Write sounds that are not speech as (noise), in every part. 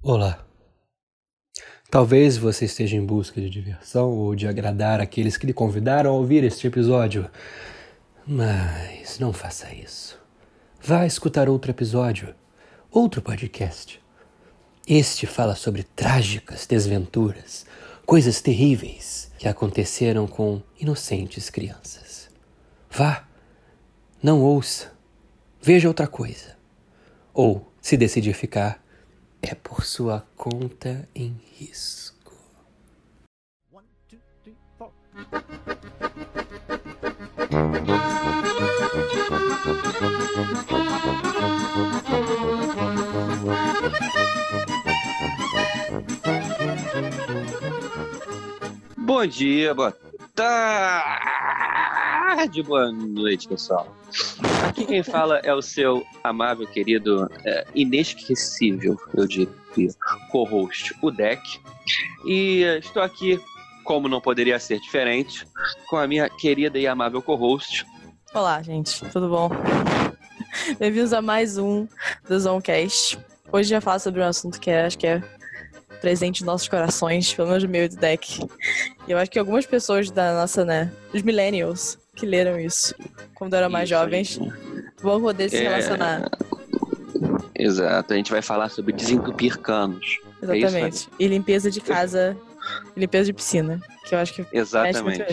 Olá. Talvez você esteja em busca de diversão ou de agradar aqueles que lhe convidaram a ouvir este episódio. Mas não faça isso. Vá escutar outro episódio, outro podcast. Este fala sobre trágicas desventuras, coisas terríveis que aconteceram com inocentes crianças. Vá, não ouça, veja outra coisa. Ou, se decidir ficar, é por sua conta em risco. One, two, three. Bom dia, boa tarde, boa noite, pessoal. Aqui quem fala é o seu amável, querido, é, inesquecível, eu diria, co-host, o Deck. E é, estou aqui, como não poderia ser diferente, com a minha querida e amável co-host. Olá, gente, tudo bom? Bem-vindos a mais um do Zoncast. Hoje vai falar sobre um assunto que é, acho que é presente em nossos corações, pelo menos no meu do deck. E eu acho que algumas pessoas da nossa, né, os millennials que leram isso quando eram mais Isso jovens vão poder se É, relacionar. Exato, a gente vai falar sobre desentupir canos. É isso, Exatamente. E limpeza de casa, limpeza de piscina, que eu acho que Exatamente.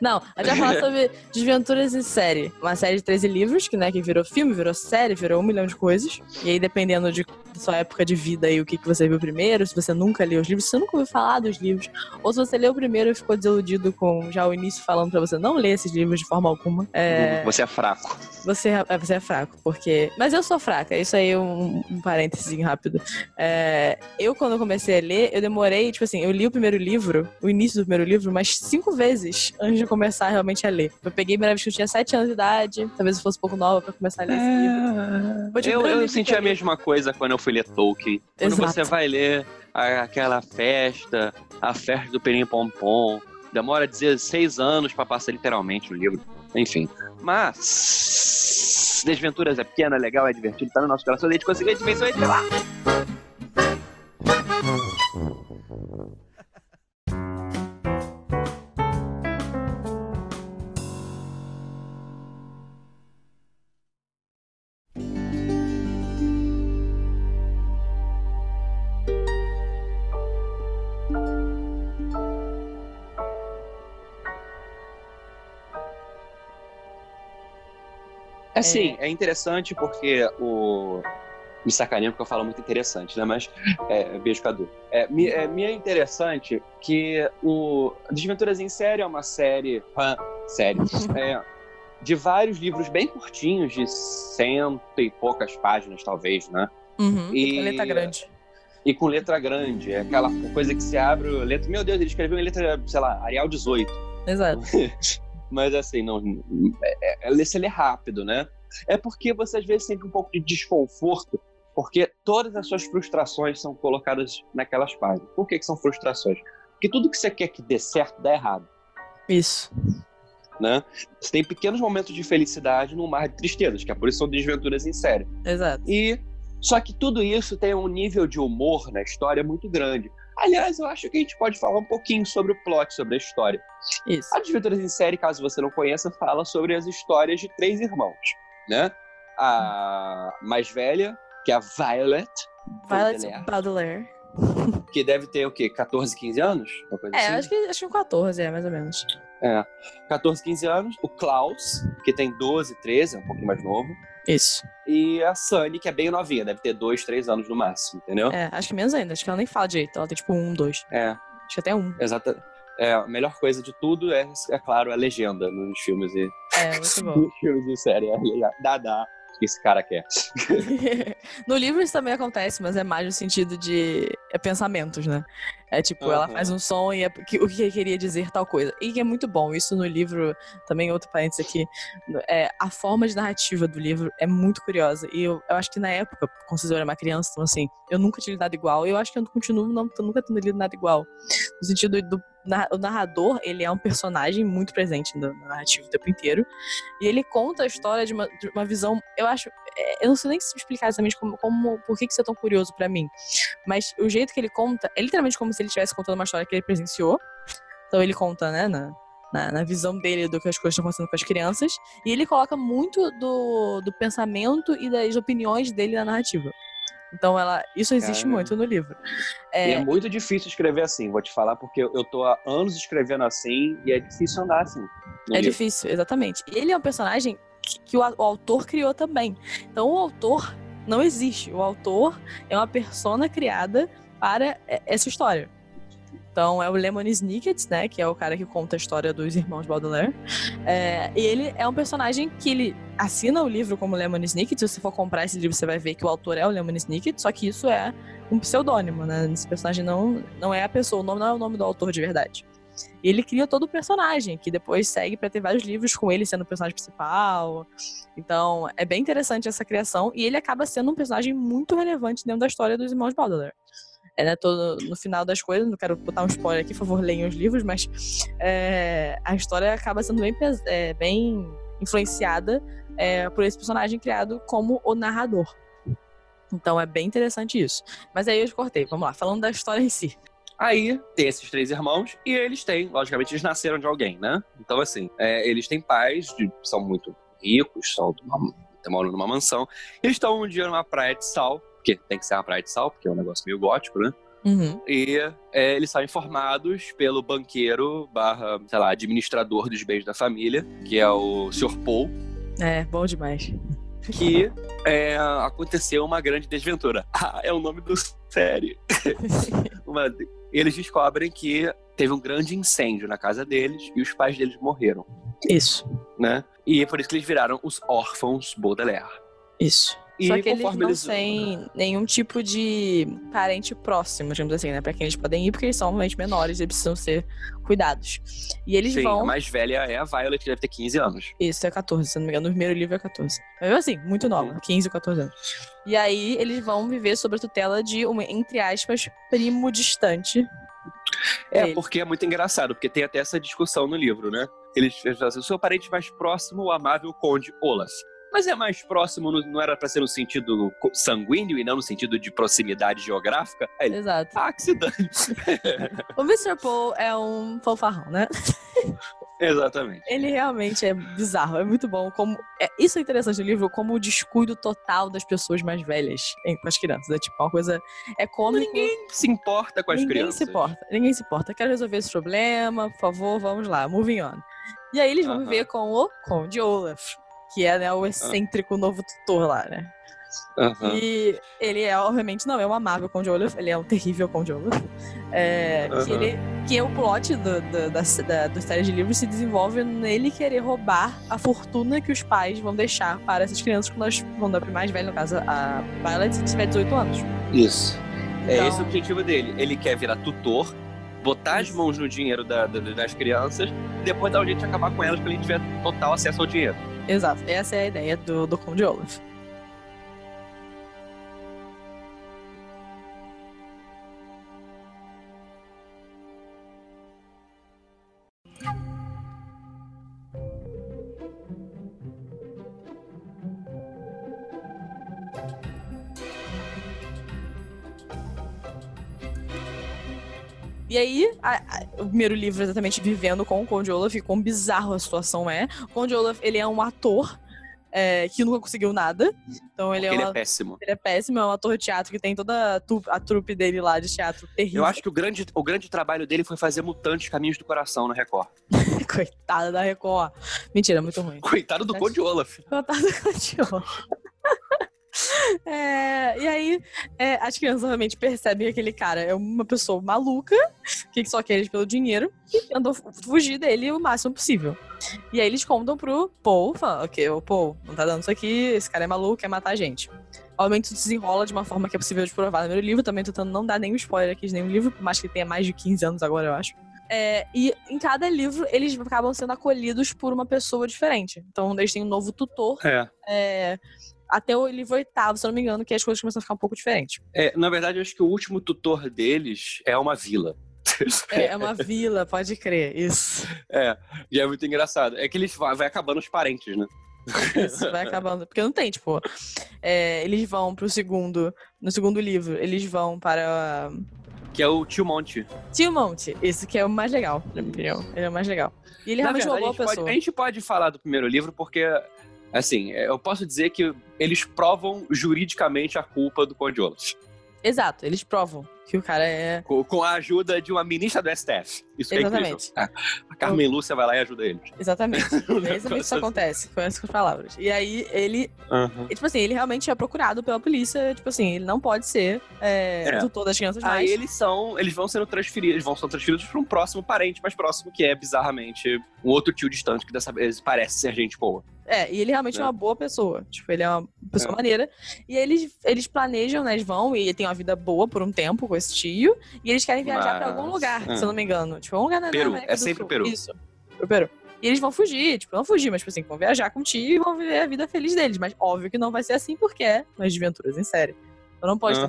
Não, a gente vai falar sobre (laughs) Desventuras em Série. Uma série de 13 livros, que, né, que virou filme, virou série, virou um milhão de coisas. E aí, dependendo de sua época de vida e o que, que você viu primeiro, se você nunca leu os livros, se você nunca ouviu falar dos livros, ou se você leu primeiro e ficou desiludido com já o início falando pra você não ler esses livros de forma alguma, é, Você é fraco. você, é- você é fraco, porque. Mas eu sou fraca, isso aí é um, um parênteses rápido. É, eu, quando comecei a ler, eu demorei, tipo assim, eu li o primeiro livro, o início do primeiro livro, mas cinco vezes antes de começar realmente a ler. Eu peguei a primeira vez que eu tinha sete anos de idade, talvez eu fosse um pouco nova pra começar a ler esse livro. Te Eu, eu livro senti a li. mesma coisa quando eu fui ler Tolkien. Quando Exato. você vai ler a- aquela festa, a festa do Perim Pom Pom, demora 16 anos pra passar literalmente o livro. Enfim. Mas. Desventuras é pequena, é legal, é divertido, tá no nosso coração. A gente conseguiu a dimensão entre lá. Assim, é interessante porque o. Me sacaneia porque eu falo muito interessante, né? Mas. É, beijo, Cadu. É, me, é, me é interessante que o. Desventuras em Série é uma série. ah, série. (laughs) é, de vários livros bem curtinhos, de cento e poucas páginas, talvez, né? Uhum, E- com letra grande. E com letra grande. É aquela coisa que se abre. Letra... Meu Deus, ele escreveu em letra, sei lá, Arial 18. Exato. (laughs) Mas assim, não, é, é, você lê rápido, né? É porque você às vezes sente um pouco de desconforto, porque todas as suas frustrações são colocadas naquelas páginas. Por que, que são frustrações? Porque tudo que você quer que dê certo, dá errado, Isso. né? Você tem pequenos momentos de felicidade num mar de tristezas, que é por isso são desventuras em série. Exato. E só que tudo isso tem um nível de humor na história muito grande. Aliás, eu acho que a gente pode falar um pouquinho sobre o plot, sobre a história. Isso. A Desventuras em Série, caso você não conheça, fala sobre as histórias de três irmãos, né? A mais velha, que é a Violet, Violet Baudelaire, que deve ter o quê? 14, 15 anos? Uma coisa É, assim? acho que, acho que 14, é, mais ou menos. É. 14, 15 anos. O Klaus, que tem 12, 13, é um pouquinho mais novo. Isso. E a Sunny, que é bem novinha, deve ter 2, 3 anos no máximo, entendeu? É, acho que menos ainda. Acho que ela nem fala direito. Ela tem tipo um, dois. É, Acho que até um. exata. É, a melhor coisa de tudo é, é claro, a legenda nos filmes e É, muito (laughs) bom. nos filmes de série. É legal. Que esse cara quer. (laughs) no livro isso também acontece, mas é mais no sentido de é pensamentos, né? É tipo, ela Aham. faz um som e é o que queria dizer tal coisa. E é muito bom. Isso no livro, também outro parênteses aqui, é, a forma de narrativa do livro é muito curiosa. E eu, eu acho que na época, quando vocês eram uma criança, então assim, eu nunca tinha lido nada igual. E eu acho que eu continuo não, nunca tendo lido nada igual. No sentido do o narrador, ele é um personagem muito presente na, na narrativa o tempo inteiro. E ele conta a história de uma, de uma visão, eu acho, é, eu não sei nem se explicar exatamente como, como por que, que isso é tão curioso pra mim. Mas o jeito que ele conta é literalmente como se ele estivesse contando uma história que ele presenciou. Então ele conta, né, na, na, na visão dele do que as coisas estão acontecendo com as crianças. E ele coloca muito do, do pensamento e das opiniões dele na narrativa. Então ela, isso existe Caramba. muito no livro. E É, é muito difícil escrever assim, vou te falar, porque eu tô há anos escrevendo assim e é difícil andar assim. É livro. difícil, exatamente. E ele é um personagem que, que o, o autor criou também. Então o autor não existe. O autor é uma persona criada para é, essa história. Então é o Lemon Snicket, né? Que é o cara que conta a história dos irmãos Baudelaire. É, e ele é um personagem que ele assina o livro como Lemon Snicket. Se você for comprar esse livro, você vai ver que o autor é o Lemon Snicket. Só que isso é um pseudônimo, né? Esse personagem não, não é a pessoa, o nome não é o nome do autor de verdade. E ele cria todo o personagem, que depois segue para ter vários livros com ele sendo o personagem principal. Então, é bem interessante essa criação. E ele acaba sendo um personagem muito relevante dentro da história dos irmãos Baudelaire. É, né, todo, no final das coisas, não quero botar um spoiler aqui, por favor, leiam os livros, mas é, a história acaba sendo bem, é, bem influenciada é, por esse personagem criado como o narrador. Então é bem interessante isso. Mas aí eu cortei, vamos lá, falando da história em si. Aí tem esses três irmãos e eles têm, logicamente, eles nasceram de alguém, né? Então, assim, é, eles têm pais, de- são muito ricos, são de uma- moram numa mansão. Eles estão um dia numa praia de sal, porque tem que ser uma praia de sal, porque é um negócio meio gótico, né? Uhum. E é, eles são informados pelo banqueiro barra, sei lá, administrador dos bens da família, que é o Sr. Paul, É, bom demais. que é, aconteceu uma grande desventura. (laughs) Ah, é o nome do série. (laughs) Uma- eles descobrem que teve um grande incêndio na casa deles e os pais deles morreram, Isso, né? E é por isso que eles viraram os órfãos Baudelaire. isso. E Só que eles não eles- têm nenhum tipo de parente próximo, digamos assim, né? Pra quem eles podem ir, porque eles são realmente menores e precisam ser cuidados. E eles Sim, vão. a mais velha é a Violet, que deve ter 15 anos. Isso, é 14, se não me engano. No primeiro livro é 14. Mas mesmo assim, muito nova, 15 ou 14 anos. E aí eles vão viver sob a tutela de um, entre aspas, primo distante. É, Ele. porque é muito engraçado, porque tem até essa discussão no livro, né? Eles eles falam assim, o seu parente mais próximo, o amável conde Olaf. Mas é mais próximo, no- não era pra ser no sentido sanguíneo e não no sentido de proximidade geográfica? Aí ele, Exato. ah, que se dane. O Mr. Paul é um fanfarrão, né? (laughs) Exatamente. Ele realmente é bizarro, é muito bom. Como é, isso é interessante no livro, como o descuido total das pessoas mais velhas em- com as crianças. É tipo uma coisa. É cômico. Ninguém se importa com as ninguém crianças. se importa. Ninguém se importa. Quero resolver esse problema, por favor, vamos lá, moving on. E aí eles vão Aham. viver com o Conde Olaf, que é né, o excêntrico novo tutor lá, né? Aham. E ele é, obviamente, não é um amável Conde Olaf, ele é um terrível Conde Olaf. É, que, Aham. ele, que é o plot do, do, da, da, do série de livros se desenvolve nele querer roubar a fortuna que os pais vão deixar para essas crianças quando elas vão dar mais velha, no caso, a Violet, se tiver 18 anos. Isso. É Então- esse o objetivo dele. Ele quer virar tutor, botar as mãos no dinheiro da- da- das crianças e depois dar um jeito de acabar com elas pra ele tiver total acesso ao dinheiro. Exato, essa é a ideia do, do Conde Olaf. E aí, a- a- o primeiro livro é exatamente vivendo com o Conde Olaf, e quão bizarro a situação é. O Conde Olaf, ele é um ator é, que nunca conseguiu nada. Então ele é, ele uma- é péssimo. ele é péssimo, é um ator de teatro que tem toda a, tu- a trupe dele lá de teatro terrível. Eu acho que o grande, o grande trabalho dele foi fazer Mutantes Caminhos do Coração na Record. (laughs) Coitada da Record. Mentira, muito ruim. Coitado do Conde Olaf. Coitada da Record. É, e aí, é, as crianças realmente percebem que aquele cara é uma pessoa maluca, que só quer eles pelo dinheiro, e tentam fu- fugir dele o máximo possível. E aí eles contam pro Paul, falam, ok, o Paul, não tá dando isso aqui, esse cara é maluco, quer matar a gente. Obviamente isso desenrola de uma forma que é possível de provar no primeiro livro, também tentando não dar nenhum spoiler aqui de nenhum livro, por mais que ele tenha mais de 15 anos agora, eu acho. É, e em cada livro, eles acabam sendo acolhidos por uma pessoa diferente. Então, eles têm um novo tutor, É. é, até o livro oitavo, se eu não me engano, que as coisas começam a ficar um pouco diferentes. É, na verdade, eu acho que o último tutor deles é uma vila. É, é uma vila, pode crer, isso. (laughs) É, e é muito engraçado. É que eles vai, vai acabando os parentes, né? Isso, vai acabando. Porque não tem, tipo. é, eles vão pro segundo. No segundo livro, eles vão para. Que é o Tio Monte. Tio Monte. Isso que é o mais legal, na minha opinião. Ele é o mais legal. E ele Na realmente é verdade, boa a, gente pessoa. pode, a gente pode falar do primeiro livro porque, assim, eu posso dizer que eles provam juridicamente a culpa do Conde. Exato, eles provam que o cara é. Com, com a ajuda de uma ministra do STF. Isso que é incrível. Exatamente. A Carmen Lúcia vai lá e ajuda eles. Exatamente. (laughs) É exatamente isso acontece, com essas palavras. E aí, ele. Aham. e, tipo assim, ele realmente é procurado pela polícia. Tipo assim, ele não pode ser é, É. tutor das crianças Aí mais. eles são, eles vão sendo transferidos, eles vão sendo transferidos para um próximo parente mais próximo, que é bizarramente um outro tio distante que dessa vez parece ser gente boa. É, e ele realmente é Né? uma boa pessoa. Tipo, ele é uma pessoa É. maneira. E eles, eles planejam, né? Eles vão e tem uma vida boa por um tempo tio. E eles querem viajar pra Mas- algum lugar, é. se eu não me engano. Tipo, um lugar na, Peru, América é sempre Sul. Peru. Isso, pro Peru. E eles vão fugir, tipo, não fugir, mas tipo assim, vão viajar com o tio e vão viver a vida feliz deles. Mas óbvio que não vai ser assim porque é nas desventuras em série. Então não pode ter.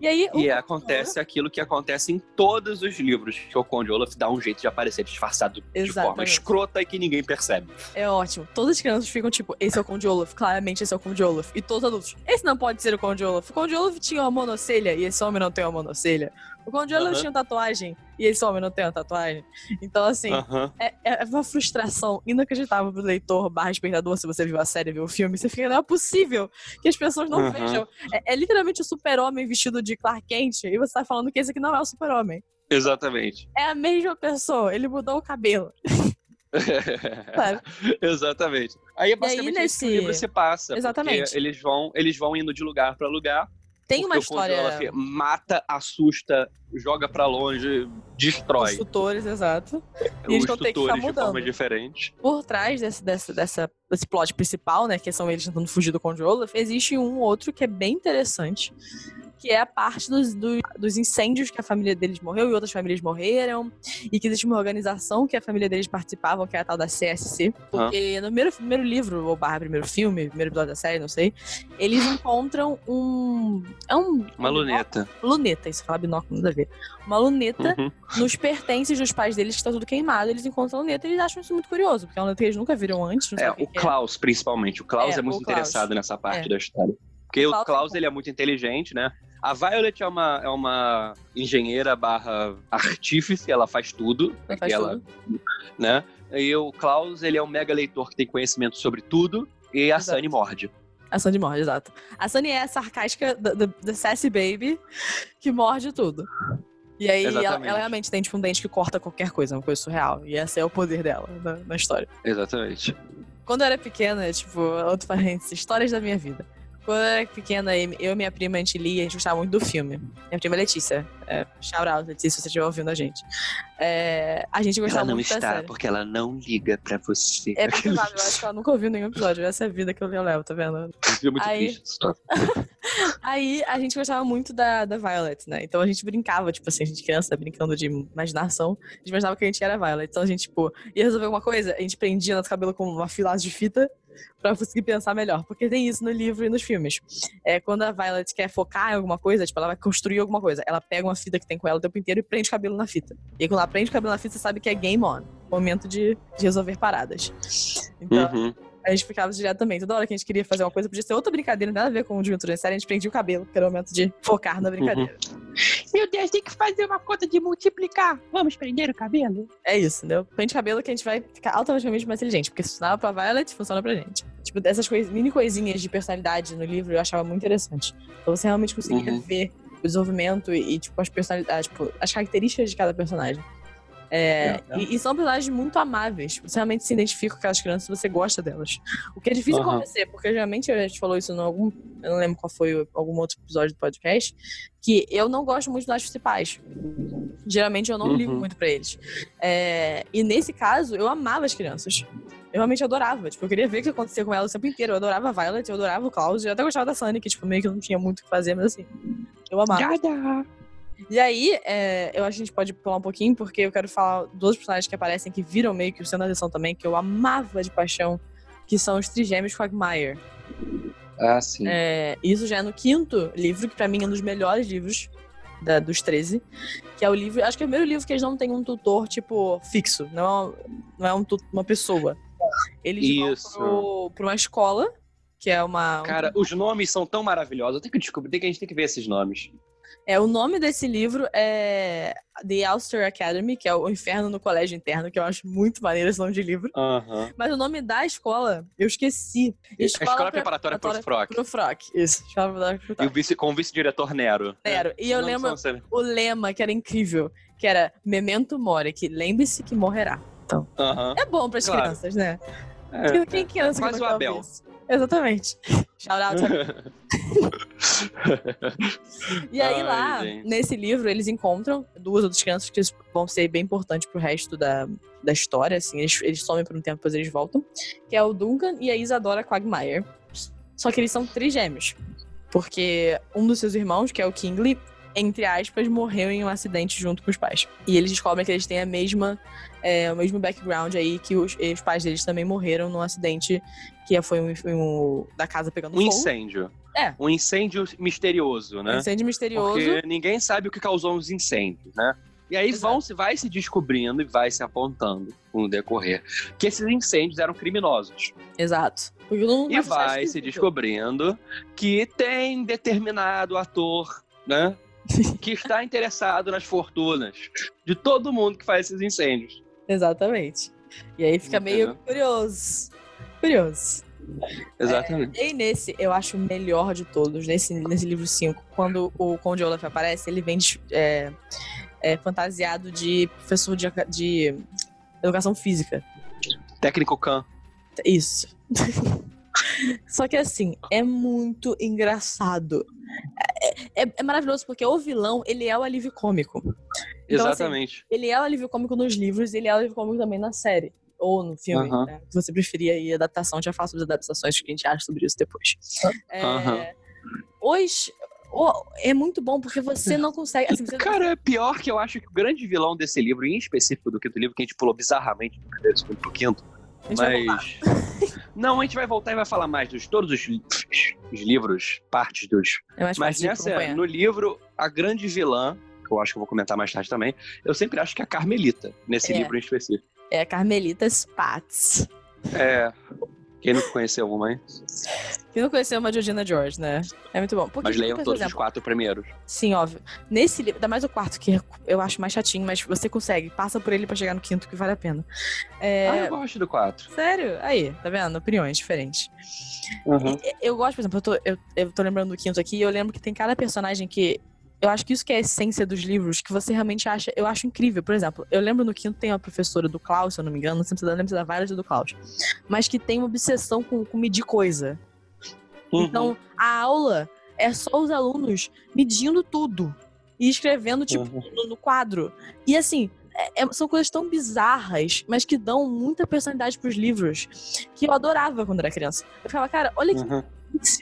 E aí, o E acontece aquilo que acontece em todos os livros, que o Conde Olaf dá um jeito de aparecer disfarçado de forma Exatamente. escrota e que ninguém percebe. É ótimo. Todas as crianças ficam tipo, esse é o Conde Olaf, claramente esse é o Conde Olaf. E todos os adultos, esse não pode ser o Conde Olaf. O Conde Olaf tinha uma monocelha e esse homem não tem uma monocelha. O Conde Olaf tinha tatuagem e esse homem não tem uma tatuagem. Então, assim, Aham. é, é uma frustração inacreditável pro leitor barra espectador, se você viu a série, viu o filme. Você fica, não é possível que as pessoas não vejam. É, é literalmente o super-homem vestido de Clark Kent e você tá falando que esse aqui não é o super-homem. Exatamente. É a mesma pessoa, ele mudou o cabelo. Sabe? (laughs) Exatamente. Aí é basicamente isso nesse- que o livro se passa. Exatamente. Eles vão, eles vão indo de lugar pra lugar. Tem uma porque história. Olaf mata, assusta, joga pra longe, Os destrói tutores, exato. E eles os vão ter que ficar de forma mudando. diferente. Por trás desse, dessa, dessa, desse plot principal, né? Que são eles tentando fugir do Conde Olaf, existe um outro que é bem interessante. Que é a parte dos, do- dos incêndios que a família deles morreu e outras famílias morreram. E que existe uma organização que a família deles participavam, que é a tal da CSC. Porque no primeiro, primeiro livro, ou barra primeiro filme, primeiro episódio da série, não sei, eles encontram um. É um. Uma luneta. Luneta, isso fala binóculo, nada a ver. Uma luneta Uhum. nos pertences dos pais deles, que está tudo queimado, eles encontram a luneta e eles acham isso muito curioso, porque é uma luneta que eles nunca viram antes, É, o é. Klaus, principalmente. O Klaus É, é, muito Klaus. interessado nessa parte É. da história. Porque O Klaus, é ele é muito inteligente, né? A Violet é uma, é uma engenheira barra artífice, ela faz tudo. Ela faz ela, tudo. né? E o Klaus, ele é um mega leitor que tem conhecimento sobre tudo. E a Exato. Sunny morde. A Sunny morde, exato. A Sunny é a sarcástica da, da Sassy Baby que morde tudo. E aí ela, ela realmente tem tipo um dente que corta qualquer coisa, uma coisa surreal. E esse é o poder dela na, na história. Exatamente. Quando eu era pequena, tipo, outro parênteses, histórias da minha vida. Quando eu era pequena, eu e minha prima, a gente lia, a gente gostava muito do filme. Minha prima Letícia. É, shout out, Letícia, se você estiver ouvindo a gente. É, a gente gostava muito da série. porque ela não liga pra você. É provável, eu acho que ela nunca ouviu nenhum episódio. Essa é a vida que eu levo, tá vendo? É muito Aí- triste. (laughs) Aí a gente gostava muito da, da Violet, né? Então a gente brincava, tipo assim, a gente criança brincando de imaginação, a gente imaginava que a gente era Violet. Então a gente, tipo, ia resolver alguma coisa, a gente prendia nosso cabelo com uma filada de fita pra conseguir pensar melhor. Porque tem isso no livro e nos filmes. É, quando a Violet quer focar em alguma coisa, tipo, ela vai construir alguma coisa, ela pega uma fita que tem com ela o tempo inteiro e prende o cabelo na fita. E aí, quando ela prende o cabelo na fita, você sabe que é game on. Momento de, de resolver paradas. Então, Uhum. a gente ficava direto também. Toda hora que a gente queria fazer uma coisa, podia ser outra brincadeira, nada a ver com o Desventura em Série, a gente prendia o cabelo, porque era o momento de focar na brincadeira. Meu Deus, tem que fazer uma conta de multiplicar. Vamos prender o cabelo? É isso, entendeu? Prende cabelo que a gente vai ficar automaticamente mais inteligente, porque se funcionava pra Violet, funciona pra gente. Tipo, dessas coisas, mini coisinhas de personalidade no livro eu achava muito interessante. Então você realmente conseguia Uhum. ver o desenvolvimento e, e, tipo, as personalidades, tipo, as características de cada personagem. É, É, E, e são personagens muito amáveis. Você realmente se identifica com aquelas crianças, você gosta delas. O que é difícil Aham. acontecer, porque geralmente a gente falou isso em algum. Eu não lembro qual foi algum outro episódio do podcast. Que eu não gosto muito das principais. Geralmente eu não ligo Uhum. muito pra eles. É, e nesse caso, eu amava as crianças. Eu realmente adorava. Tipo, eu queria ver o que acontecia com elas o tempo inteiro. Eu adorava a Violet, eu adorava o Klaus, eu até gostava da Sunny, que, tipo, meio que não tinha muito o que fazer, mas assim. Eu amava. Dada. E aí, é, eu acho que a gente pode pular um pouquinho, porque eu quero falar dos personagens que aparecem, que viram meio que o centro da atenção também, que eu amava de paixão, que são os trigêmeos Quagmire. Ah, sim. É, isso já é no quinto livro, que pra mim é um dos melhores livros da- dos 13, que é o livro, acho que é o primeiro livro que eles não têm um tutor, tipo, fixo, não é, não é um uma pessoa. Eles Isso. vão pro, pra uma escola, que é uma. Cara, os nomes são tão maravilhosos. Eu tenho que descobrir, tem que, a gente tem que ver esses nomes. É, o nome desse livro é The Ulster Academy, que é o Inferno no Colégio Interno, que eu acho muito maneiro esse nome de livro. Mas o nome da escola, eu esqueci. A escola preparatória pro Frock. Pro Frock, isso. Escola preparatória pro E o vice, com o vice-diretor Nero. Nero. E eu Não lembro o lema, que era incrível, que era Memento Mori, que lembre-se que morrerá. Aham. É bom pras Claro. crianças, né? É. Quem, quem criança Quase que o não quer Abel. Exatamente. Shout out. (laughs) E aí Ai, lá, gente. nesse livro, eles encontram duas outras crianças que vão ser bem importantes pro resto da, da história, assim. Eles, eles somem por um tempo, depois eles voltam. Que é o Duncan e a Isadora Quagmire. Só que eles são trigêmeos. Porque um dos seus irmãos, que é o Kingley, entre aspas, morreu em um acidente junto com os pais. E eles descobrem que eles têm a mesma, é, o mesmo background aí, que os, os pais deles também morreram num acidente que foi um, um- da casa pegando Um fogo. incêndio. É. Um incêndio misterioso, Um né? incêndio misterioso. Porque ninguém sabe o que causou os incêndios, né? E aí Exato. vão, se vai se descobrindo e vai se apontando com o decorrer que esses incêndios eram criminosos. Exato. E vai se descobrindo que tem determinado ator, né? (laughs) Que está interessado nas fortunas de todo mundo que faz esses incêndios. Exatamente. E aí fica meio Entendeu? curioso. Curioso. Exatamente. E nesse, eu acho o melhor de todos, nesse, nesse livro 5, quando o Conde Olaf aparece, ele vem é, é, fantasiado de professor de, de educação física. Técnico Khan. Isso. (laughs) Só que assim, é muito engraçado. É, é- é maravilhoso porque o vilão, ele é o alívio cômico. Então, assim, Exatamente. ele é o alívio cômico nos livros e ele é o alívio cômico também na série. Ou no filme, Aham. né? Se você preferir aí adaptação, já faço as adaptações que a gente acha sobre isso depois. É, Aham. Hoje, o- é muito bom porque você não consegue. Assim, você- Cara, é pior que eu acho que o grande vilão desse livro, em específico do quinto livro, que a gente pulou bizarramente do primeiro segundo pro quinto, mas. (laughs) Não, a gente vai voltar e vai falar mais dos todos os, os livros, partes dos. É Mas nessa, acompanhar. no livro, a grande vilã, que eu acho que eu vou comentar mais tarde também, eu sempre acho que é a Carmelita, nesse É. livro em específico. É a Carmelita Spatz. É. Quem não conheceu uma, hein? Quem não conheceu uma Georgina George, né? É muito bom. Porque, Mas leiam todos os exemplo, quatro primeiros. Sim, óbvio. Nesse livro, ainda mais o quarto, que eu acho mais chatinho, mas você consegue. Passa por ele pra chegar no quinto, que vale a pena. É, Ah, eu gosto do quatro. Sério? Aí, tá vendo? Opiniões diferentes. Uhum. Eu gosto, por exemplo, eu tô, eu, eu tô lembrando do quinto aqui, e eu lembro que tem cada personagem que. Eu acho que isso que é a essência dos livros, que você realmente acha. Eu acho incrível. Por exemplo, eu lembro no quinto tem a professora do Klaus, se eu não me engano, não sei se eu lembro da várias do Klaus. Mas que tem uma obsessão com, com medir coisa. Uhum. Então, a aula é só os alunos medindo tudo. E escrevendo, tipo, Uhum. no, no quadro. E assim, é- é- são coisas tão bizarras, mas que dão muita personalidade pros livros. Que eu adorava quando era criança. Eu ficava, cara, olha que Uhum.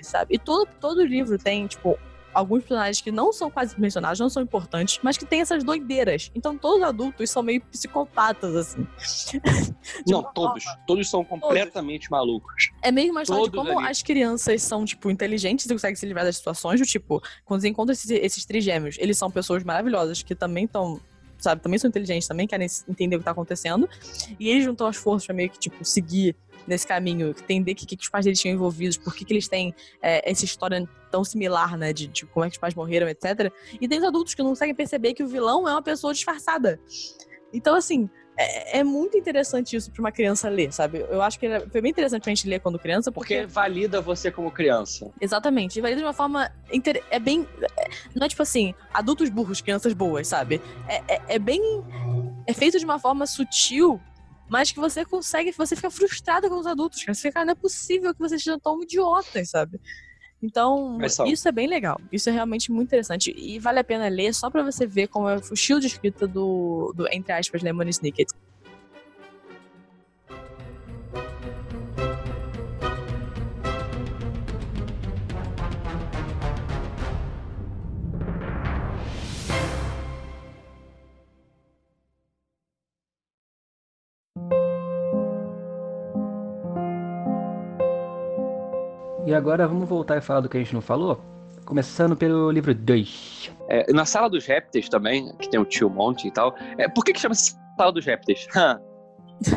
sabe? E todo, todo livro tem, tipo, alguns personagens que não são quase mencionados, não são importantes, mas que tem essas doideiras. Então todos os adultos são meio psicopatas, assim. (laughs) Não, todos. forma- Todos são completamente malucos. É meio uma história de Todos como ali. as crianças são, tipo, inteligentes e conseguem se livrar das situações, do tipo, quando você encontra esses, esses trigêmeos, eles são pessoas maravilhosas que também estão, sabe, também são inteligentes, também querem entender o que tá acontecendo. E eles juntam as forças pra meio que, tipo, seguir nesse caminho, entender que, que, que os pais deles tinham envolvidos, por que, que eles têm é, essa história tão similar, né, de, de como é que os pais morreram, etc. E tem os adultos que não conseguem perceber que o vilão é uma pessoa disfarçada. Então, assim, é, é muito interessante isso pra uma criança ler, sabe? Eu acho que foi bem interessante pra gente ler quando criança, porque Porque valida você como criança. Exatamente. E valida de uma forma. inter- É bem. é- Não é tipo assim, adultos burros, crianças boas, sabe? É, é, é bem. É feito de uma forma sutil, mas que você consegue. Você fica frustrado com os adultos, cara. Você fica, cara, não é possível que vocês sejam tão idiotas, sabe? Então, isso é bem legal. Isso é realmente muito interessante. E vale a pena ler só pra você ver como é o estilo de escrita do, do entre aspas, Lemon Snicket. E agora vamos voltar e falar do que a gente não falou? Começando pelo livro 2. É, na sala dos répteis também, que tem o tio Monte e tal. É, por que, que chama-se sala dos répteis? (laughs)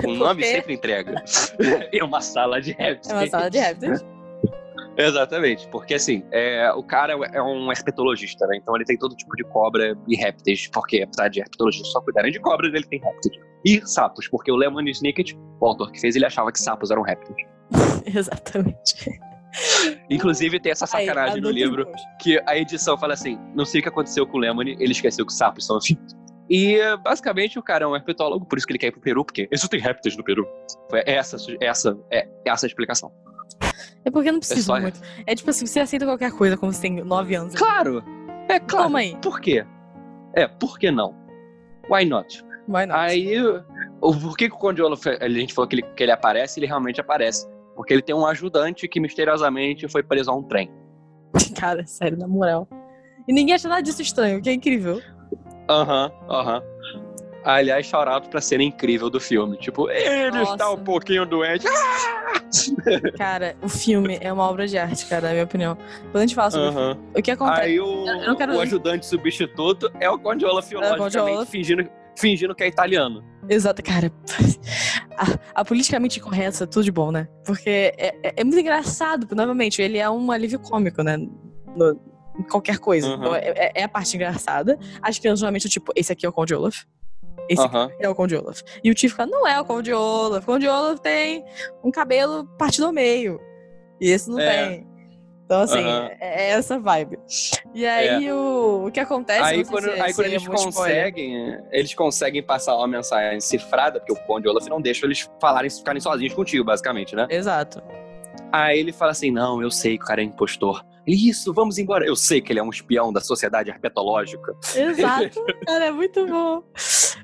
O nome sempre entrega. (laughs) é uma sala de répteis. É uma sala de répteis. (laughs) Exatamente, porque assim, é, o cara é um herpetologista, né? Então ele tem todo tipo de cobra e répteis, porque apesar de herpetologistas só cuidarem de cobras, ele tem répteis. E sapos, porque o Lemon Snicket, o autor que fez, ele achava que sapos eram répteis. Exatamente. (laughs) Inclusive tem essa Aí, sacanagem no adulto livro, imposto. que a edição fala assim, não sei o que aconteceu com o Lemony, ele esqueceu que sapos são anfíbios. E basicamente o cara é um herpetólogo, por isso que ele quer ir pro Peru, porque isso tem répteis no Peru. Foi essa, essa, é, essa a explicação. É porque não precisa só- muito. É tipo assim, você aceita qualquer coisa como você tem 9 anos. Claro! É claro. Toma aí. Por quê? É, por que não? Why not? Why not? Aí, o, por que, que o Conde Olaf, a gente falou que ele, que ele aparece, ele realmente aparece. Porque ele tem um ajudante que misteriosamente foi preso a um trem. (laughs) Cara, sério, na moral. E ninguém acha nada disso estranho, que é incrível. Aham, aham. Aliás, shout-out pra cena incrível do filme. Tipo, ele Nossa. está um pouquinho doente. Cara, o filme é uma obra de arte, cara, na minha opinião. Depois a gente fala sobre o filme. O que acontece? Aí o, Eu o ajudante substituto é o Conde Olaf, É fingindo, fingindo que é italiano. Exato, cara. (laughs) A, a politicamente correta, tudo de bom, né? Porque é, é- é muito engraçado, porque, novamente, ele é um alívio cômico, né? No- em qualquer coisa. Uhum. Então, é, é- a parte engraçada. As crianças geralmente, tipo, esse aqui é o Conde Olaf. Esse aqui Aham. é o Conde Olaf. E o tio fica, não é o Conde Olaf. O Conde Olaf tem um cabelo partido ao meio. E esse não É. tem. Então, assim, Aham. é, é essa vibe. E aí, o, o que acontece... Aí quando, se- aí quando é eles muito spoiler. conseguem, eles conseguem passar uma mensagem cifrada, porque o Conde Olaf não deixa eles falarem, ficarem sozinhos contigo, basicamente, né? Exato. Aí ele fala assim: não, eu sei que o cara é impostor. Ele, isso, vamos embora. Eu sei que ele é um espião da sociedade herpetológica. Exato, (laughs) cara, é muito bom.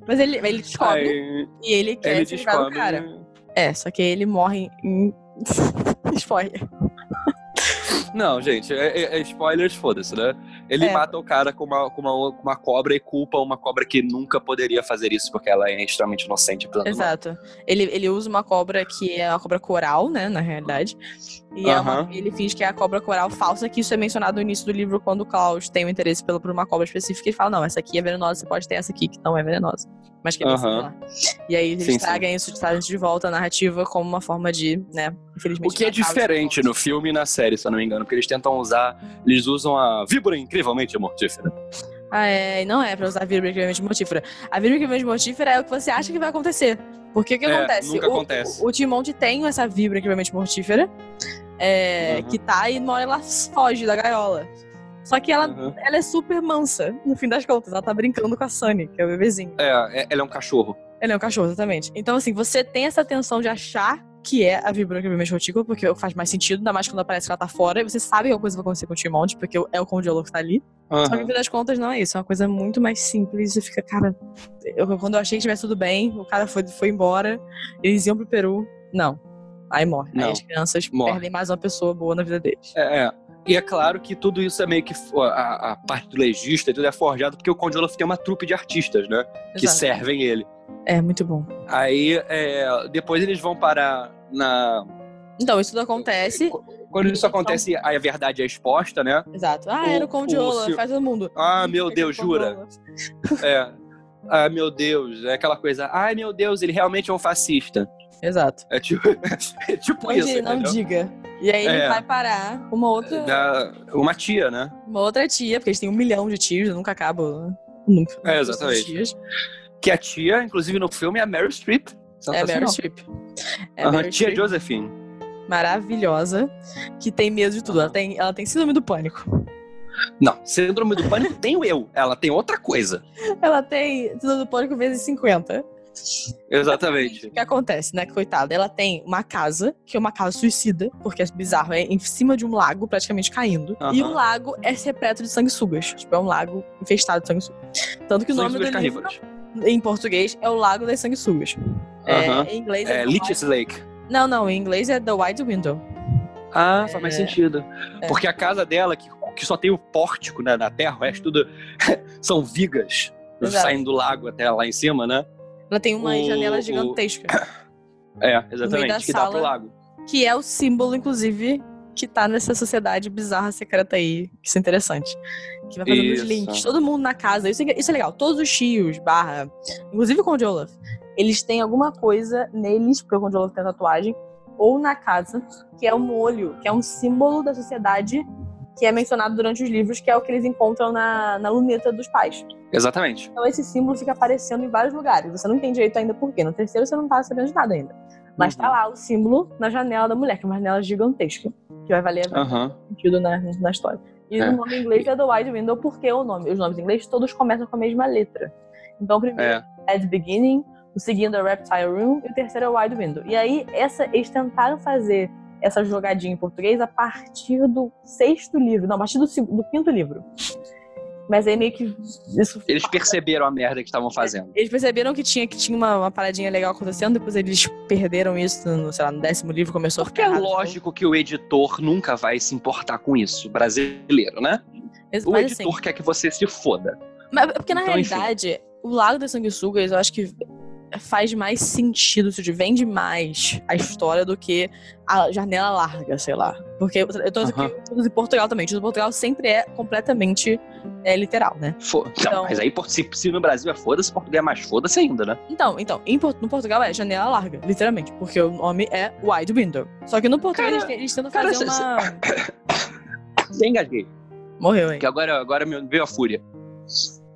Mas ele, ele descobre Aí e ele quer ele se livrar do cara. É, só que ele morre em. (laughs) Spoiler. Não, gente, é, é- é spoilers, foda-se, né? Ele É. mata o cara com uma, com, uma, com uma cobra e culpa uma cobra que nunca poderia fazer isso, porque ela é extremamente inocente. Exato. Ele, ele usa uma cobra que é uma cobra coral, né, na realidade. E é uma- ele finge que é a cobra coral falsa, que isso é mencionado no início do livro, quando o Klaus tem um interesse pelo, por uma cobra específica, ele fala, não, essa aqui é venenosa, você pode ter essa aqui, que não é venenosa. Mas que Aham. similar. E aí eles Sim, sim. tragam isso, trazem isso de volta à narrativa como uma forma de, né, infelizmente... O que é diferente no filme e na série, se eu não me engano, porque eles tentam usar. Eles usam a víbora incrivelmente mortífera. Ah, é, e não é pra usar a vírgula incrivelmente mortífera. A vírgula incrivelmente mortífera é o que você acha que vai acontecer. Porque o que É, acontece? nunca o, acontece. O, o Timonte tem essa vírgula incrivelmente mortífera, é, Uhum. que tá e uma hora ela foge da gaiola. Só que ela, Uhum. ela é super mansa, no fim das contas. Ela tá brincando com a Sunny, que é o bebezinho. É, é- ela é um cachorro. Ele é um cachorro, exatamente. Então, assim, você tem essa tensão de achar que é a vibra incrivelmente mortífera, porque faz mais sentido, ainda mais quando aparece que ela tá fora, e você sabe que alguma coisa vai acontecer com o Timonte, porque é o Conde Olaf que tá ali. Só que no fim das contas não é isso, é uma coisa muito mais simples. Você fica, cara, eu- quando eu achei que tivesse tudo bem, o cara foi, foi embora, eles iam pro Peru. Não. Aí morre. Aí Não. as crianças Morre. perdem mais uma pessoa boa na vida deles. É, é. E é claro que tudo isso é meio que. A, a parte do legista e tudo é forjado porque o Conde Olaf tem uma trupe de artistas, né? Que Exato. servem ele. É, muito bom. Aí, é, depois eles vão parar na. Então, isso tudo acontece. Quando isso acontece, aí a verdade é exposta, né? Exato. Ah, O- era o Conde Olaf, faz todo mundo. Ah, meu Deus, jura? (laughs) É. Ah, meu Deus. É aquela coisa. Ai, meu Deus, ele realmente é um fascista. Exato. É tipo, (laughs) é tipo Não, isso, não entendeu? diga. E aí ele É. vai parar uma outra, Da, uma tia, né? uma outra tia, porque eles têm um milhão de tios, nunca acaba. né? Nunca. É, exatamente. Que a tia, inclusive no filme, é a Meryl Streep. É Meryl Sensacional. Streep. É Meryl tia Streep. Josephine. maravilhosa, que tem medo de tudo. Ela tem, ela tem síndrome do pânico. Não, síndrome do pânico (laughs) tenho eu. Ela tem outra coisa. Ela tem síndrome do pânico vezes 50. O Exatamente. que acontece, né? Coitada, ela tem uma casa, que é uma casa suicida, porque é bizarro, é em cima de um lago praticamente caindo. E o lago é repleto de sanguessugas. Tipo, é um lago infestado de sanguessugas. Tanto que o nome do livro, em português, é o Lago das Sanguessugas. É, em inglês É é, Leech's Lake. Não, não, em inglês é The Wide Window. Ah, faz mais É. sentido. É. Porque a casa dela, que, que só tem o pórtico né, na terra, o resto tudo (laughs) são vigas Exato. saindo do lago até lá em cima, né? Ela tem uma O- janela o- gigantesca. É, da exatamente. Que dá sala. pro lago. que é o símbolo, inclusive, que tá nessa sociedade bizarra secreta aí, que isso é interessante. Que vai fazendo os Isso. links. Todo mundo na casa. Isso é, isso é legal. Todos os tios, barra. Inclusive com o Olaf. eles têm alguma coisa neles, porque o Conde Olaf tem tatuagem, ou na casa, que é um olho, que é um símbolo da sociedade que é mencionado durante os livros, que é o que eles encontram na, na luneta dos pais. Exatamente. Então esse símbolo fica aparecendo em vários lugares. Você não entende direito ainda por quê. No terceiro você não tá sabendo de nada ainda. Mas tá Uhum. lá o símbolo na janela da mulher, que é uma janela gigantesca, que vai valer Aham. sentido na, na história. E É. o nome em inglês é The Wide Window, porque o nome, os nomes em inglês todos começam com a mesma letra. Então o primeiro É. é The Beginning, o segundo é Reptile Room e o terceiro é Wide Window. E aí essa, eles tentaram fazer essa jogadinha em português a partir do sexto livro, não, a partir do, do quinto livro. Mas aí meio que isso Eles perceberam a merda que estavam fazendo. eles perceberam que tinha, que tinha uma, uma paradinha legal acontecendo, depois eles perderam isso no, sei lá, no décimo livro, começou a Porque ficar é lógico que o editor nunca vai se importar com isso, brasileiro, né? Mas, O mas, assim, editor quer que você se foda. mas- porque na Então, enfim. realidade, o Lago das Sanguessugas, eu acho que faz mais sentido, se vende mais a história do que a janela larga, sei lá. Porque eu tô que o de Portugal também. O de Portugal sempre é completamente é, literal, né? Fo- Então- mas aí se, se no Brasil é foda-se, Portugal é mais foda-se ainda, né? Então, então em, no Portugal é janela larga, literalmente, porque o nome é Wide Window. Só que no Portugal Cara, eles, eles tentam cara, fazer uma. (coughs) Nem engasguei. Morreu, hein? Que agora, agora me veio a fúria.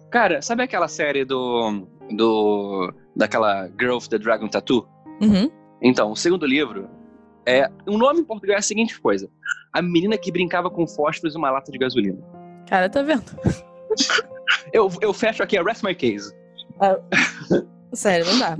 Cara, sabe aquela série do. do. Daquela Girl with the Dragon Tattoo? Uhum. Então, o segundo livro é. O nome em português é a seguinte coisa: A menina que brincava com fósforos e uma lata de gasolina. Cara, tá vendo? Eu, eu fecho aqui, arrest my case. Sério, não dá.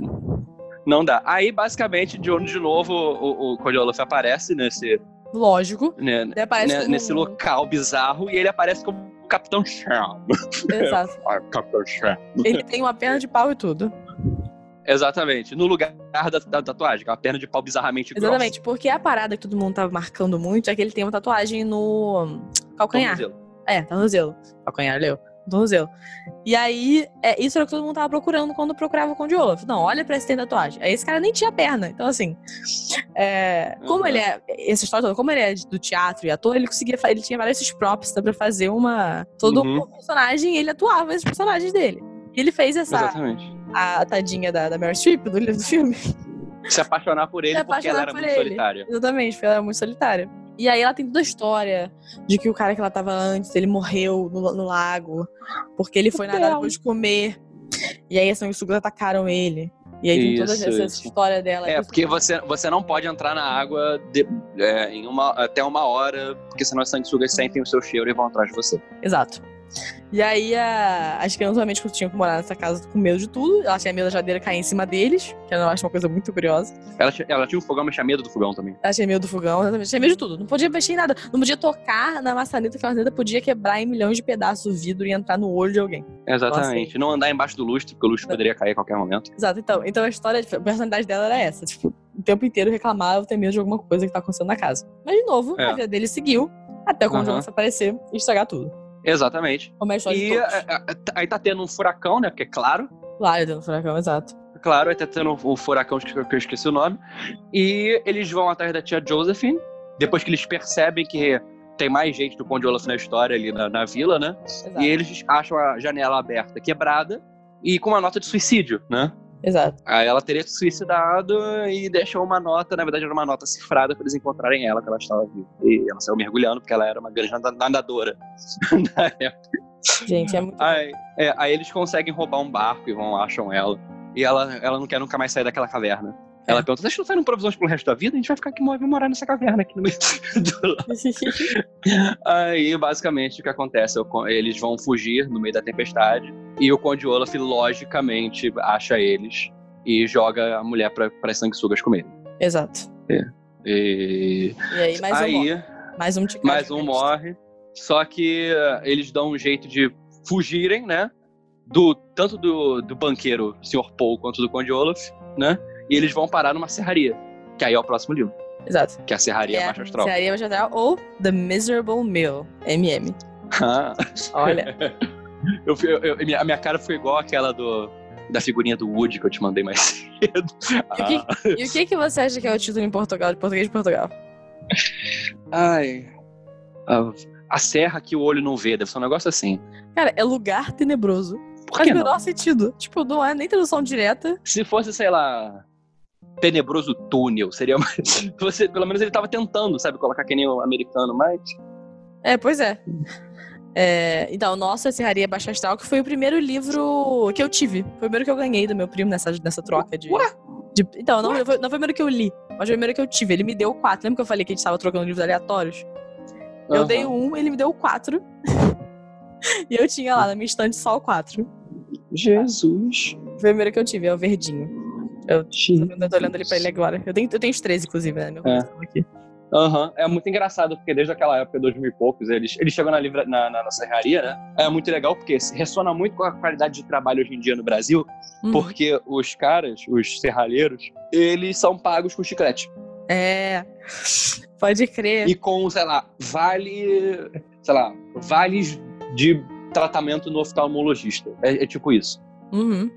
Não dá. Aí, basicamente, de, de novo, o, o Cody Olaf aparece nesse, Lógico. né, Ele aparece né, como- nesse local bizarro e ele aparece como o Capitão Cham. Exato. Ah, (laughs) Capitão Cham. Ele tem uma perna de pau e tudo. Exatamente. No lugar da, da tatuagem, uma perna de pau bizarramente grossa. Exatamente. Porque a parada que todo mundo tava marcando muito é que ele tem uma tatuagem no calcanhar. Tornozelo. É, tornozelo. Calcanhar, leu. Tornozelo. E aí, é, isso era o que todo mundo tava procurando quando procurava o Conde Olaf. Não, olha pra esse tem tatuagem. Aí esse cara nem tinha perna. Então, assim, é, como Uhum. ele é, essa história toda, como ele é do teatro e ator, ele conseguia, ele tinha vários props pra fazer uma, todo Uhum. um personagem ele atuava esses personagens dele. E ele fez essa, Exatamente. A tadinha da, da Meryl Streep do, do filme. Se apaixonar por ele Se porque ela apaixonar era por muito ele. solitária. Exatamente, porque ela era muito solitária. E aí ela tem toda a história de que o cara que ela tava antes, ele morreu no, no lago, porque ele foi nadar depois de comer. E aí as sanguessugas atacaram ele. E aí tem toda Isso, essa isso. história dela. É, porque você, você não pode entrar na água de- é, em uma, até uma hora, porque senão as sanguessugas sentem o seu cheiro e vão atrás de você. Exato. E aí a- as crianças realmente tinham que morar nessa casa com medo de tudo. Ela tinha medo da geladeira cair em cima deles, que eu acho uma coisa muito curiosa. Ela, tinha- ela tinha um fogão, mas tinha medo do fogão também. Ela tinha medo do fogão, exatamente. Tinha medo de tudo. Não podia mexer em nada. Não podia tocar na maçaneta, que a maçaneta podia quebrar em milhões de pedaços o vidro e entrar no olho de alguém. Exatamente. Não andar embaixo do lustre, porque o lustre poderia cair a qualquer momento. Exato. Então, então a história, tipo, a personalidade dela era essa. Tipo, o tempo inteiro reclamava, ter medo de alguma coisa que tá acontecendo na casa. Mas, de novo, É. a vida dele seguiu até o Aham. conjunto aparecer e estragar tudo. Exatamente. É a história de E todos. é, é, aí tá tendo um furacão, né? Porque, claro, Claro, dentro do furacão, exato. claro, aí tá tendo o furacão que eu que eu esqueci o nome. E eles vão atrás da tia Josephine, depois que eles percebem que tem mais gente do Conde Olaf na história ali na, na vila, né? Exato. E eles acham a janela aberta, quebrada, e com uma nota de suicídio, né? Exato. Aí ela teria se suicidado e deixou uma nota, na verdade era uma nota cifrada para eles encontrarem ela, que ela estava viva. E ela saiu mergulhando, porque ela era uma grande nada- nadadora. (laughs) na época. Gente, é muito. aí, é, aí eles conseguem roubar um barco e vão, acham ela. E ela, ela não quer nunca mais sair daquela caverna. Ela É. pergunta, vocês não fazem provisões pelo resto da vida? A gente vai ficar aqui, vai morar nessa caverna aqui no meio (laughs) do (laughs) Aí, basicamente, o que acontece? é Eles vão fugir no meio da tempestade e o Conde Olaf, logicamente, acha eles e joga a mulher para as sanguessugas comer. Exato. E E aí, mais um aí, morre. Mais um mais um morre. Só que eh, eles dão um jeito de fugirem, né? Do, tanto do, do banqueiro Sr. Paul quanto do Conde Olaf, né? E eles vão parar numa serraria. Que aí é o próximo livro. Exato. Que é a Serraria é, Baixa Astral. Serraria Baixa Astral ou The Miserable Meal, MM. Ah, Olha. (laughs) eu, eu- eu- minha- a minha cara foi igual aquela do, da figurinha do Woody que eu te mandei mais (laughs) cedo. E o que, e o que, que você acha que é o título em Portugal, de português de Portugal? Ah, ai. A, a serra que o olho não vê, deve ser um negócio assim. Cara, é lugar tenebroso. Por Faz que o menor sentido. Tipo, não é nem tradução direta. Se fosse, sei lá, tenebroso túnel, seria mais. (laughs) Você, pelo menos ele tava tentando, sabe, colocar que nem o americano, mas. É, pois é. É, então, Nossa Serraria Baixa Astral, que foi o primeiro livro que eu tive. Foi o primeiro que eu ganhei do meu primo nessa, nessa troca de. Ué? de- então, não, foi, não foi o primeiro que eu li, mas foi o primeiro que eu tive. Ele me deu quatro. Lembra que eu falei que a gente tava trocando livros aleatórios? Eu Aham. dei um, ele me deu quatro. (laughs) e eu tinha lá na minha estante só o quatro. Jesus. Foi o primeiro que eu tive, é o verdinho. Eu tô olhando ali pra ele agora. Eu tenho, eu tenho os três, inclusive, né? Meu É. Aham, é muito engraçado, porque desde aquela época, 2000 e poucos, eles, eles chegam na, livra, na, na, na serraria, né? É muito legal, porque ressona muito com a qualidade de trabalho hoje em dia no Brasil, Hum. porque os caras, os serralheiros, eles são pagos com chiclete. É. Pode crer. E com, sei lá, vale. Sei lá, vales de tratamento no oftalmologista. É, é tipo isso. Uhum.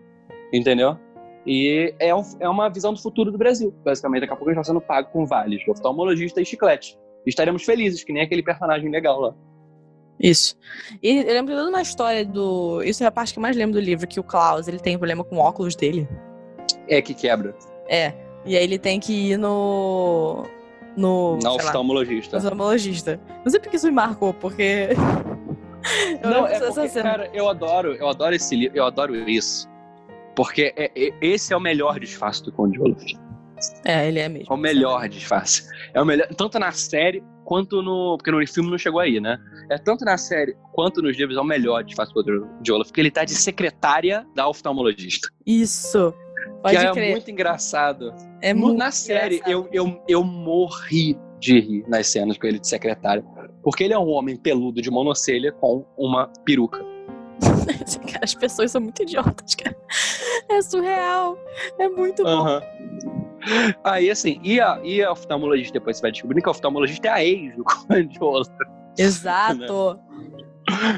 Entendeu? E é, um- é uma visão do futuro do Brasil. Basicamente, daqui a pouco a gente está sendo pago com vales oftalmologista e chiclete. E estaremos felizes, que nem aquele personagem legal lá. Isso. E eu lembro de toda uma história do. Isso é a parte que eu mais lembro do livro, que o Klaus ele tem problema com o óculos dele. É que quebra. É. E aí ele tem que ir no. No. Na sei lá, oftalmologista. oftalmologista. Não sei porque isso me marcou, porque. (laughs) eu Não, é porque, cara, eu adoro, eu adoro esse livro, eu adoro isso. Porque é- é- esse é o melhor disfarce do Conde Olaf. É, ele é mesmo. É o melhor disfarce. É o melhor, tanto na série quanto no. Porque no filme não chegou aí, né? É tanto na série quanto nos livros é o melhor disfarce do de Olaf, porque ele tá de secretária da oftalmologista. Isso. Pode que é crer. muito engraçado. É muito na série, engraçado. eu, eu, eu morri de rir nas cenas com ele de secretária. Porque ele é um homem peludo de monocelha com uma peruca. Cara, as pessoas são muito idiotas, cara. É surreal. É muito bom. Aham. Aí, assim, e a, e a oftalmologista, depois você vai descobrir que a oftalmologista é a ex do (laughs) Olaf. Exato.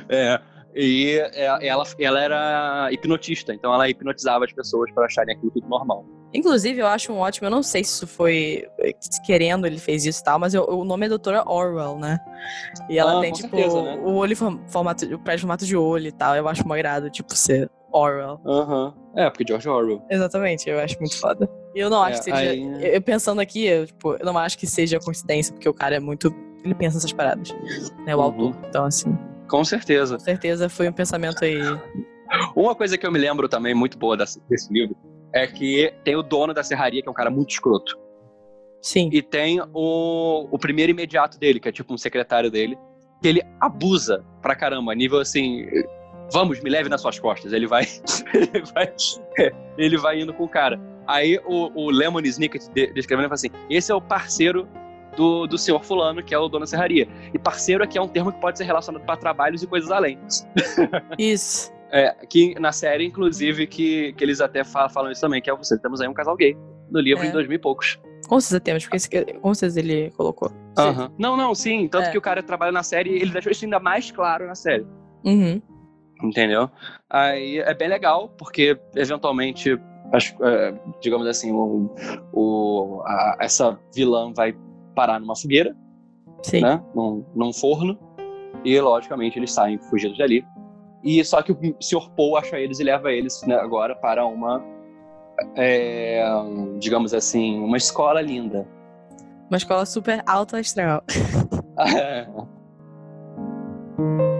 É. E é- ela, ela era hipnotista, então ela hipnotizava as pessoas para acharem aquilo tudo normal. Inclusive, eu acho um ótimo. Eu não sei se isso foi eh, querendo, ele fez isso e tal, mas eu- o nome é doutora Orwell, né? E ela Ah, tem, tipo, certeza, né? o olho formato, o prédio formato de olho e tal. Eu acho uma grado, tipo, ser Orwell. Aham. É, porque George Orwell. Exatamente, eu acho muito foda. E eu não acho É, que seja. aí- eu- Eu pensando aqui, eu, tipo, eu não acho que seja coincidência, porque o cara é muito. Ele pensa nessas paradas, né? O Uhum. autor. Então, assim, Com certeza. com certeza foi um pensamento aí. Uma coisa que eu me lembro também muito boa desse livro é que tem o dono da serraria, que é um cara muito escroto. Sim. E tem o, o primeiro imediato dele, que é tipo um secretário dele, que ele abusa pra caramba, nível assim. Vamos, me leve nas suas costas. Ele vai. (laughs) ele vai, ele vai indo com o cara. Aí o, o Lemon Snicket de- descrevendo fala assim: esse é o parceiro do, do senhor Fulano, que é o dono da serraria. E parceiro aqui é um termo que pode ser relacionado para trabalhos e coisas além. Isso. É, que na série, inclusive, que, que eles até fa- falam isso também, que é você, temos aí um casal gay no livro É. em dois mil e poucos. Com certeza temos, porque esse, com certeza ele colocou. Não, não, sim. Tanto É. que o cara trabalha na série ele deixou isso ainda mais claro na série. Uhum. Entendeu? Aí é bem legal, porque eventualmente, acho, é, digamos assim, o, o, a- essa vilã vai parar numa fogueira, Sim. né? Num, num forno. E logicamente eles saem fugidos dali. E só que o Sr. Paul acha eles e leva eles né, agora para uma. é, digamos assim, uma escola linda. Uma escola super alta astral. (laughs)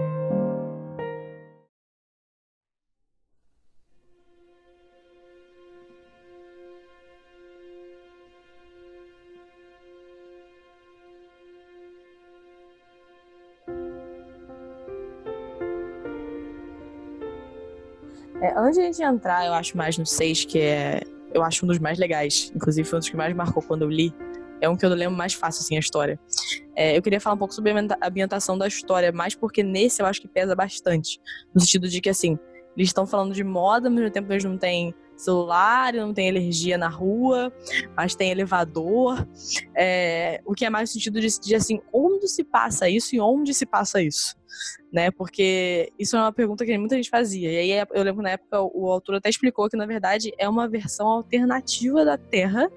É, antes de a gente entrar, eu acho mais no 6, que é. Eu acho um dos mais legais. Inclusive, foi um dos que mais marcou quando eu li. É um que eu lembro mais fácil, assim, a história. É, eu queria falar um pouco sobre a ambienta- a ambientação da história, mais porque nesse eu acho que pesa bastante. No sentido de que, assim, eles estão falando de moda, mas mesmo tempo eles não têm celular, não tem energia na rua, mas tem elevador. É, o que é mais sentido de, de, assim, onde se passa isso e onde se passa isso? Né? Porque isso é uma pergunta que muita gente fazia. E aí eu lembro na época o autor até explicou que, na verdade, é uma versão alternativa da Terra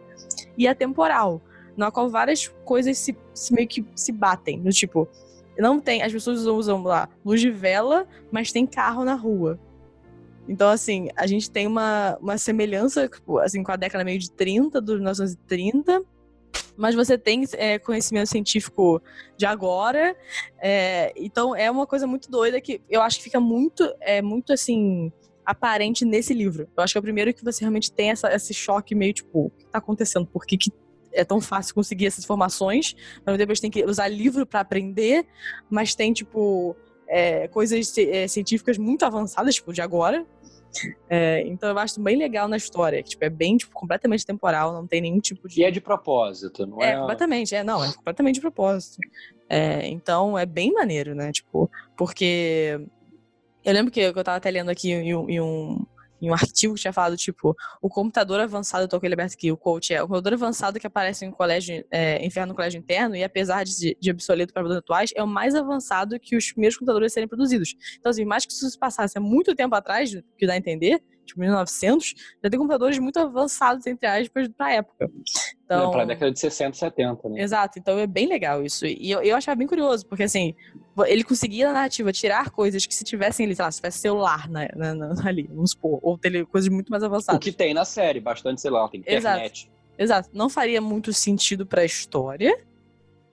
e atemporal, na qual várias coisas se, se meio que se batem. No tipo, não tem. As pessoas usam lá luz de vela, mas tem carro na rua. Então, assim, a gente tem uma, uma semelhança tipo, assim, com a década meio de 30, dos 1930, mas você tem é, conhecimento científico de agora. é, então, é uma coisa muito doida que eu acho que fica muito, é, muito assim, aparente nesse livro. Eu acho que é o primeiro que você realmente tem essa- esse choque meio tipo, o que tá acontecendo? Por que, que é tão fácil conseguir essas informações? Mas depois tem que usar livro para aprender, mas tem, tipo, é, coisas é, científicas muito avançadas, tipo, de agora. É, então eu acho bem legal na história, que tipo, é bem tipo, completamente temporal, não tem nenhum tipo de. E é de propósito, não É, é? completamente, é, não, é completamente de propósito. É, então é bem maneiro, né? Tipo, porque eu lembro que eu tava até lendo aqui em um, em um, em um artigo que tinha falado, tipo, o computador avançado, eu tô aberto aqui, o coach é o computador avançado que aparece em colégio, é, enfiado no colégio interno, e apesar de, de obsoleto para produtos atuais, é o mais avançado que os primeiros computadores serem produzidos. Então, assim, mais que isso se passasse há muito tempo atrás, que dá a entender, tipo 1900, já tem computadores muito avançados, entre aspas, pra época. Então, É pra década de 60, 70, né? Exato, então é bem legal isso. E eu, eu achava bem curioso, porque assim, ele conseguia na narrativa tirar coisas que se tivessem ali, sei lá, se tivesse celular na, na- na- (laughs) ali, vamos supor, ou tele, coisas muito mais O avançadas. que tem na série, bastante, sei lá, tem Exato. internet. Exato, não faria muito sentido pra história.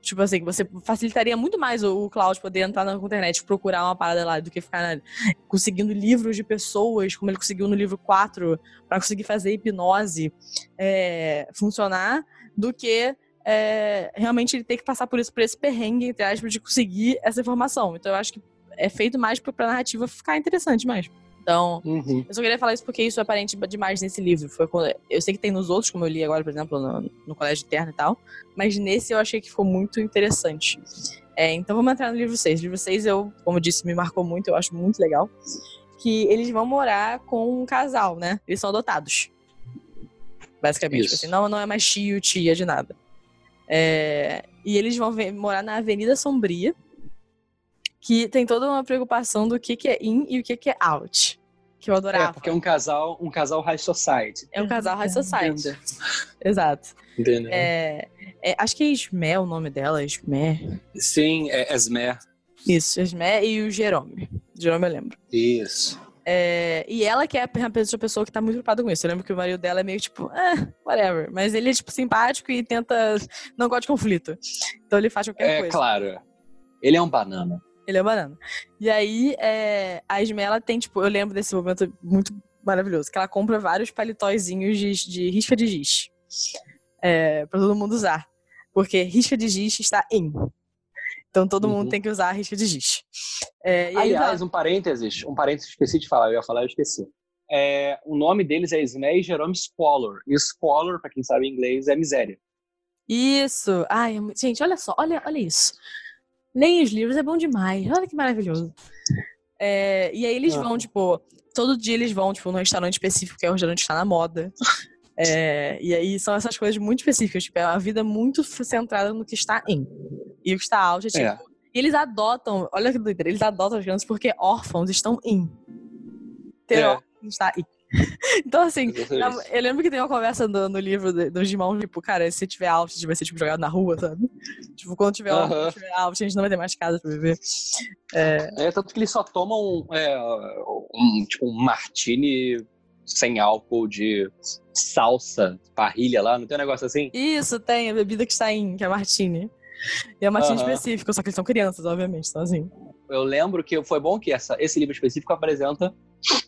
Tipo assim, você facilitaria muito mais o, o Cloud poder entrar na internet e procurar uma parada lá do que ficar na- conseguindo livros de pessoas, como ele conseguiu no livro 4, pra conseguir fazer hipnose é, funcionar, do que é, realmente ele ter que passar por isso, por esse perrengue, entre aspas, de conseguir essa informação. Então eu acho que é feito mais pra, pra narrativa ficar interessante mais. Então, Uhum. eu só queria falar isso porque isso é aparente demais nesse livro. Foi quando- eu sei que tem nos outros, como eu li agora, por exemplo, no, no Colégio Interno e tal. Mas nesse eu achei que ficou muito interessante. É, então vamos entrar no livro 6. O livro 6, eu, como eu disse, me marcou muito, eu acho muito legal. Que eles vão morar com um casal, né? Eles são adotados. Basicamente. Isso. Assim, não, não é mais tio, tia de nada. É, e eles vão morar na Avenida Sombria, que tem toda uma preocupação do que, que é in e o que, que é out. Que eu adorava. É, porque é um casal, um casal high society. É um casal high society. (laughs) Exato. Entendeu? É, é, acho que é Ismé o nome dela, Ismé. Sim, é Esmer. Isso, Ismé e o Jerome. Jerome eu lembro. Isso. É, e ela que é a pessoa, pessoa que tá muito preocupada com isso. Eu lembro que o marido dela é meio tipo, ah, whatever. Mas ele é, tipo, simpático e tenta. Não gosta de conflito. Então ele faz qualquer É coisa. claro. Ele é um banana. Ele é banana. E aí, é, a Ismé, ela tem, tipo, eu lembro desse momento muito maravilhoso, que ela compra vários paletóizinhos de, de risca de giz. É, pra todo mundo usar. Porque risca de giz está in. Então todo mundo Uhum. tem que usar a risca de giz. É, aí, Aliás, um parênteses, um parênteses, esqueci de falar, eu ia falar, eu esqueci. É, o nome deles é e Jerome Squalor. E Squalor, pra quem sabe inglês, é miséria. Isso! Ai, é gente, olha só, olha, olha isso. Leem os livros, é bom demais. Olha que maravilhoso. É, e aí eles Ah. vão, tipo, todo dia eles vão, tipo, num restaurante específico, que é o restaurante que está na moda. (laughs) É, e aí são essas coisas muito específicas, tipo, é uma vida muito centrada no que está em. E o que está out é tipo. É. E eles adotam, olha que doideira, eles adotam as crianças porque órfãos estão em. Ter É. órfãos está em. (laughs) Então, assim, Eu lembro que tem uma conversa no, no livro de- dos irmãos, tipo, cara, se tiver out, vai ser tipo jogado na rua, sabe? Tipo, quando tiver, Aham. quando tiver out, a gente não vai ter mais casa pra viver. É, É, tanto que eles só tomam é, um, tipo, um martini sem álcool de salsa, parrilha lá, não tem um negócio assim? isso, tem a bebida que está em, que é martini. E é martini Aham. específico, só que eles são crianças, obviamente, então assim. Eu lembro que foi bom que essa, esse livro específico apresenta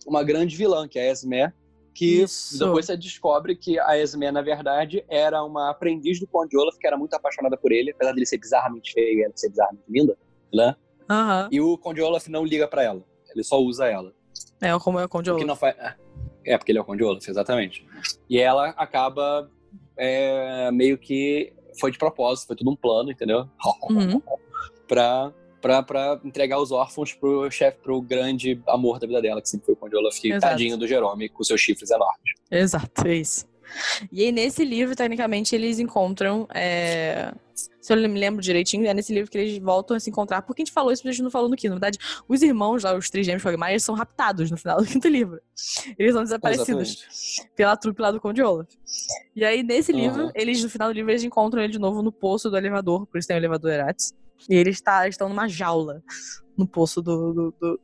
uma grande vilã, que é a Esmer, que Isso. depois você descobre que a Esmer, na verdade, era uma aprendiz do Conde Olaf, que era muito apaixonada por ele, apesar dele ser bizarramente feio e ela ser bizarramente linda, né? Aham. E o Conde Olaf não liga pra ela, ele só usa ela. É, como é o Conde Porque Olaf. não faz... É, porque ele é o Conde Olaf, exatamente. E ela acaba é, meio que foi de propósito, foi tudo um plano, entendeu? Uhum. (laughs) pra, pra, pra entregar os órfãos pro chefe, pro grande amor da vida dela, que sempre foi o Conde Olaf, Exato. tadinho do Jerome, com seus chifres enormes. Exato, é isso. E aí, nesse livro, tecnicamente, eles encontram. é, Se eu me lembro direitinho, é nesse livro que eles voltam a se encontrar. Porque a gente falou isso, mas a gente não falou no quinto. Na verdade, os irmãos lá, os três gêmeos eles são raptados no final do (laughs) quinto livro. Eles são desaparecidos pela trupe lá do Conde Olaf. E aí, nesse Aham. livro, eles, no final do livro, eles encontram ele de novo no poço do elevador, por isso tem o elevador Eratis. E eles tá- estão numa jaula no poço do, do, do,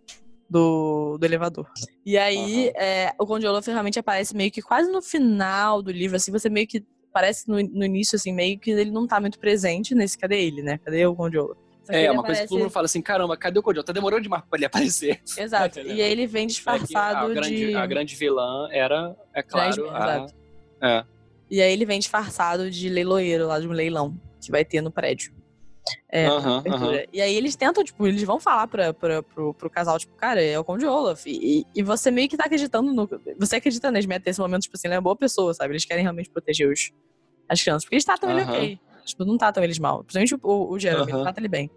do, do elevador. E aí, é, o Conde Olaf realmente aparece meio que quase no final do livro, assim, você meio que parece no, no início, assim, meio que ele não tá muito presente nesse. Cadê ele, né? Cadê o Conde Olaf? É, uma coisa que todo aparece- mundo fala assim, caramba, cadê o Codiol? Tá demorando demais pra ele aparecer. (laughs) Exato. (laughs) E aí ele vem É disfarçado a, grande, de. a grande vilã era, é claro, a... É. E aí ele vem disfarçado de leiloeiro lá de um leilão que vai ter no prédio. É, abertura. aham. E aí eles tentam, tipo, eles vão falar pra, pra, pro, pro casal, tipo, cara, é o Conde Olaf. E, e você meio que tá acreditando no. Você acredita neles meio até esse momento, tipo assim, ele é uma boa pessoa, sabe? Eles querem realmente proteger os, as crianças. Porque eles tratam ele Aham. ok. Tipo, não tratam eles mal. Principalmente o, o Jeremy, ele Aham. trata ele bem.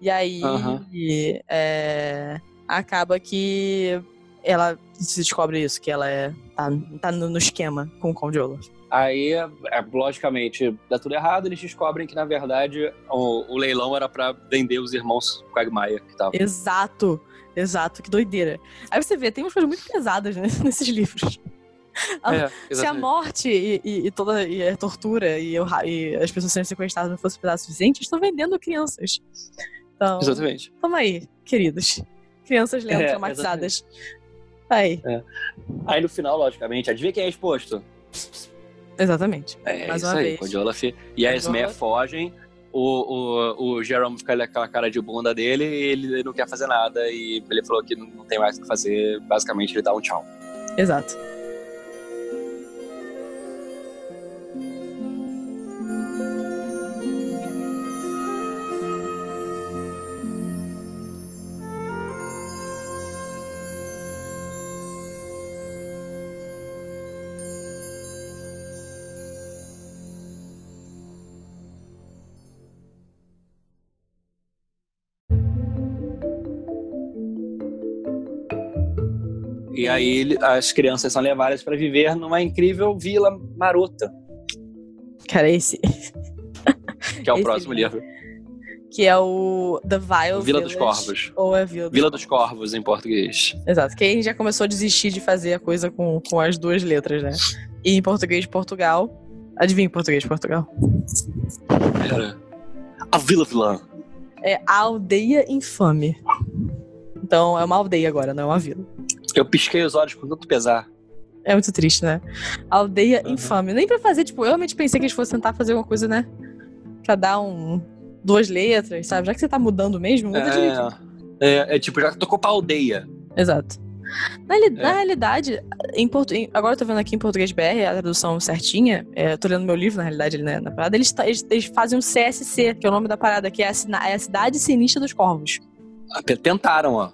E aí. É, acaba que ela se descobre isso, que ela é, tá, tá no, esquema com o Conde Olaf. Aí, é, logicamente, dá tudo errado, eles descobrem que, na verdade, o, o leilão era pra vender os irmãos Quagmire que estavam. Exato, exato, que doideira. Aí você vê, tem umas coisas muito pesadas né, (laughs) nesses livros. Ah, É, Se a exatamente. morte e, e- e toda e a tortura e, e as pessoas sendo sequestradas não fosse pesado o suficiente, estão vendendo crianças. Então, Exatamente. toma aí, queridos. Crianças lendo É, traumatizadas. Aí, Aí, no final, logicamente, adivinha quem é exposto? exatamente. É Mais isso uma aí, vez. E a Esme fogem. O, o, o Jerome fica com aquela cara de bunda dele e ele não quer fazer nada. E ele falou que não tem mais o que fazer. Basicamente, ele dá um tchau. Exato. E aí as crianças são levadas para viver numa incrível vila marota, Cara, esse. que é o Esse próximo livro. Que é o The Vile Vila dos Village, Corvos. Ou é Vila dos Vila dos Corvos, em português. Exato, que aí já começou a desistir de fazer a coisa com, com as duas letras, né? E em português de Portugal. Adivinha em português de Portugal? Era a Vila Vilã. É a aldeia infame. Então é uma aldeia agora, não é uma vila. Eu pisquei os olhos com tanto pesar. É muito triste, né? Aldeia Uhum. infame. Nem pra fazer, tipo, eu realmente pensei que eles fossem tentar fazer alguma coisa, né? Pra dar um. Duas letras, sabe? Já que você tá mudando mesmo, muda. É, é, é tipo, já tocou pra aldeia. Exato. Na, É. na realidade, em portu... agora eu tô vendo aqui em português BR, a tradução certinha, é, eu tô lendo meu livro, na realidade, né, na parada, eles, eles, eles fazem um CSC, que é o nome da parada, que é a, é a Cidade Sinistra dos Corvos. Até Tentaram, ó.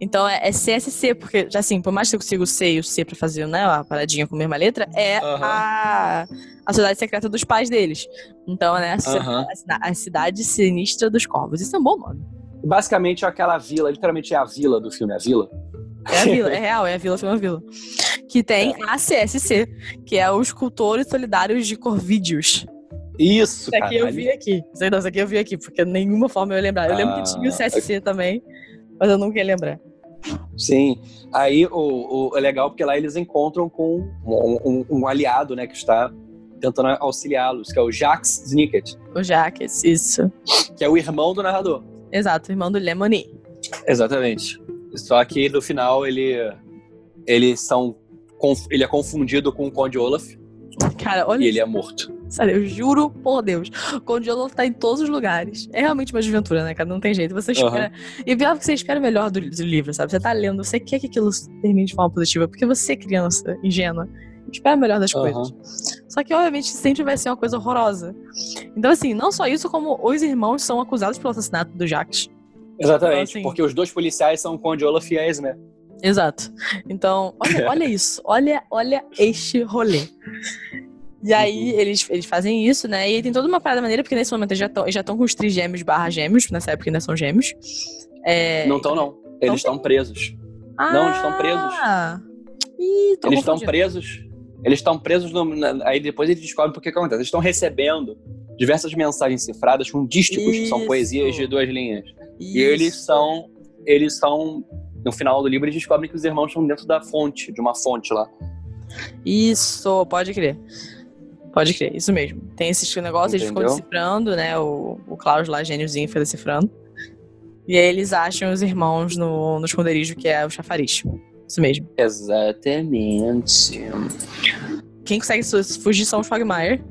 Então é, é CSC, porque, já assim, por mais que eu consiga o C e o C pra fazer, né, a paradinha com a mesma letra, é Aham. a, a Sociedade Secreta dos pais deles. Então, né, a, Aham. a a Cidade Sinistra dos Corvos. Isso é um bom nome. Basicamente, é aquela vila, literalmente é a vila do filme, a vila. É a vila, é real, é a vila, foi uma vila. Que tem É. a CSC, que é os Cultores Solidários de Corvídeos. Isso, Isso aqui eu caralho. vi aqui. Sei não, isso aqui eu vi aqui, porque nenhuma forma eu ia lembrar. Eu lembro que tinha o Ah, CSC também, mas eu nunca ia lembrar. Sim. Aí o, o- é legal porque lá eles encontram com um, um- um aliado, né, que está tentando auxiliá-los, que é o Jax Snicket, O Jaques, isso. que é o irmão do narrador. Exato, irmão do Lemony. Exatamente. Só que no final ele eles são ele é confundido com o Conde Olaf (laughs) Cara, olha e ele é morto. Sério, eu juro por Deus. O Conde Olaf tá em todos os lugares. É realmente uma desventura, né, cara? Não tem jeito. Você espera. E pior que você espera o melhor do, do livro, sabe? Você tá lendo, você quer que aquilo termine de forma positiva, porque você é criança, ingênua. Espera o melhor das Aham. coisas. Só que, obviamente, sempre vai ser uma coisa horrorosa. Então, assim, não só isso, como os irmãos são acusados pelo assassinato do Jacques. Exatamente, Então, assim- porque os dois policiais são Conde a Esme. Exato. Então, olha, (laughs) olha isso. Olha, olha este rolê. E aí, Uhum. eles, eles fazem isso, né? E aí tem toda uma parada maneira, porque nesse momento eles já estão já tão com os trigêmeos barra gêmeos, nessa época ainda são gêmeos. É... Não estão, não. Eles estão presos. Ah! não, eles estão presos. Ih, tô Eles estão presos. Eles estão presos. no- na- aí depois eles descobrem porque que acontece. Eles estão recebendo diversas mensagens cifradas com dísticos, que são Isso. poesias de duas linhas. E Isso. eles são. Eles são. No final do livro, eles descobrem que os irmãos estão dentro da fonte, de uma fonte lá. Isso, pode crer. Pode crer, isso mesmo. Tem esses negócios, eles ficam Entendeu? decifrando, né? O, o Klaus lá, gêniozinho, foi decifrando. E aí eles acham os irmãos no, no esconderijo, que é o chafariz. Isso mesmo. Exatamente. Quem consegue fugir são os Fogmire.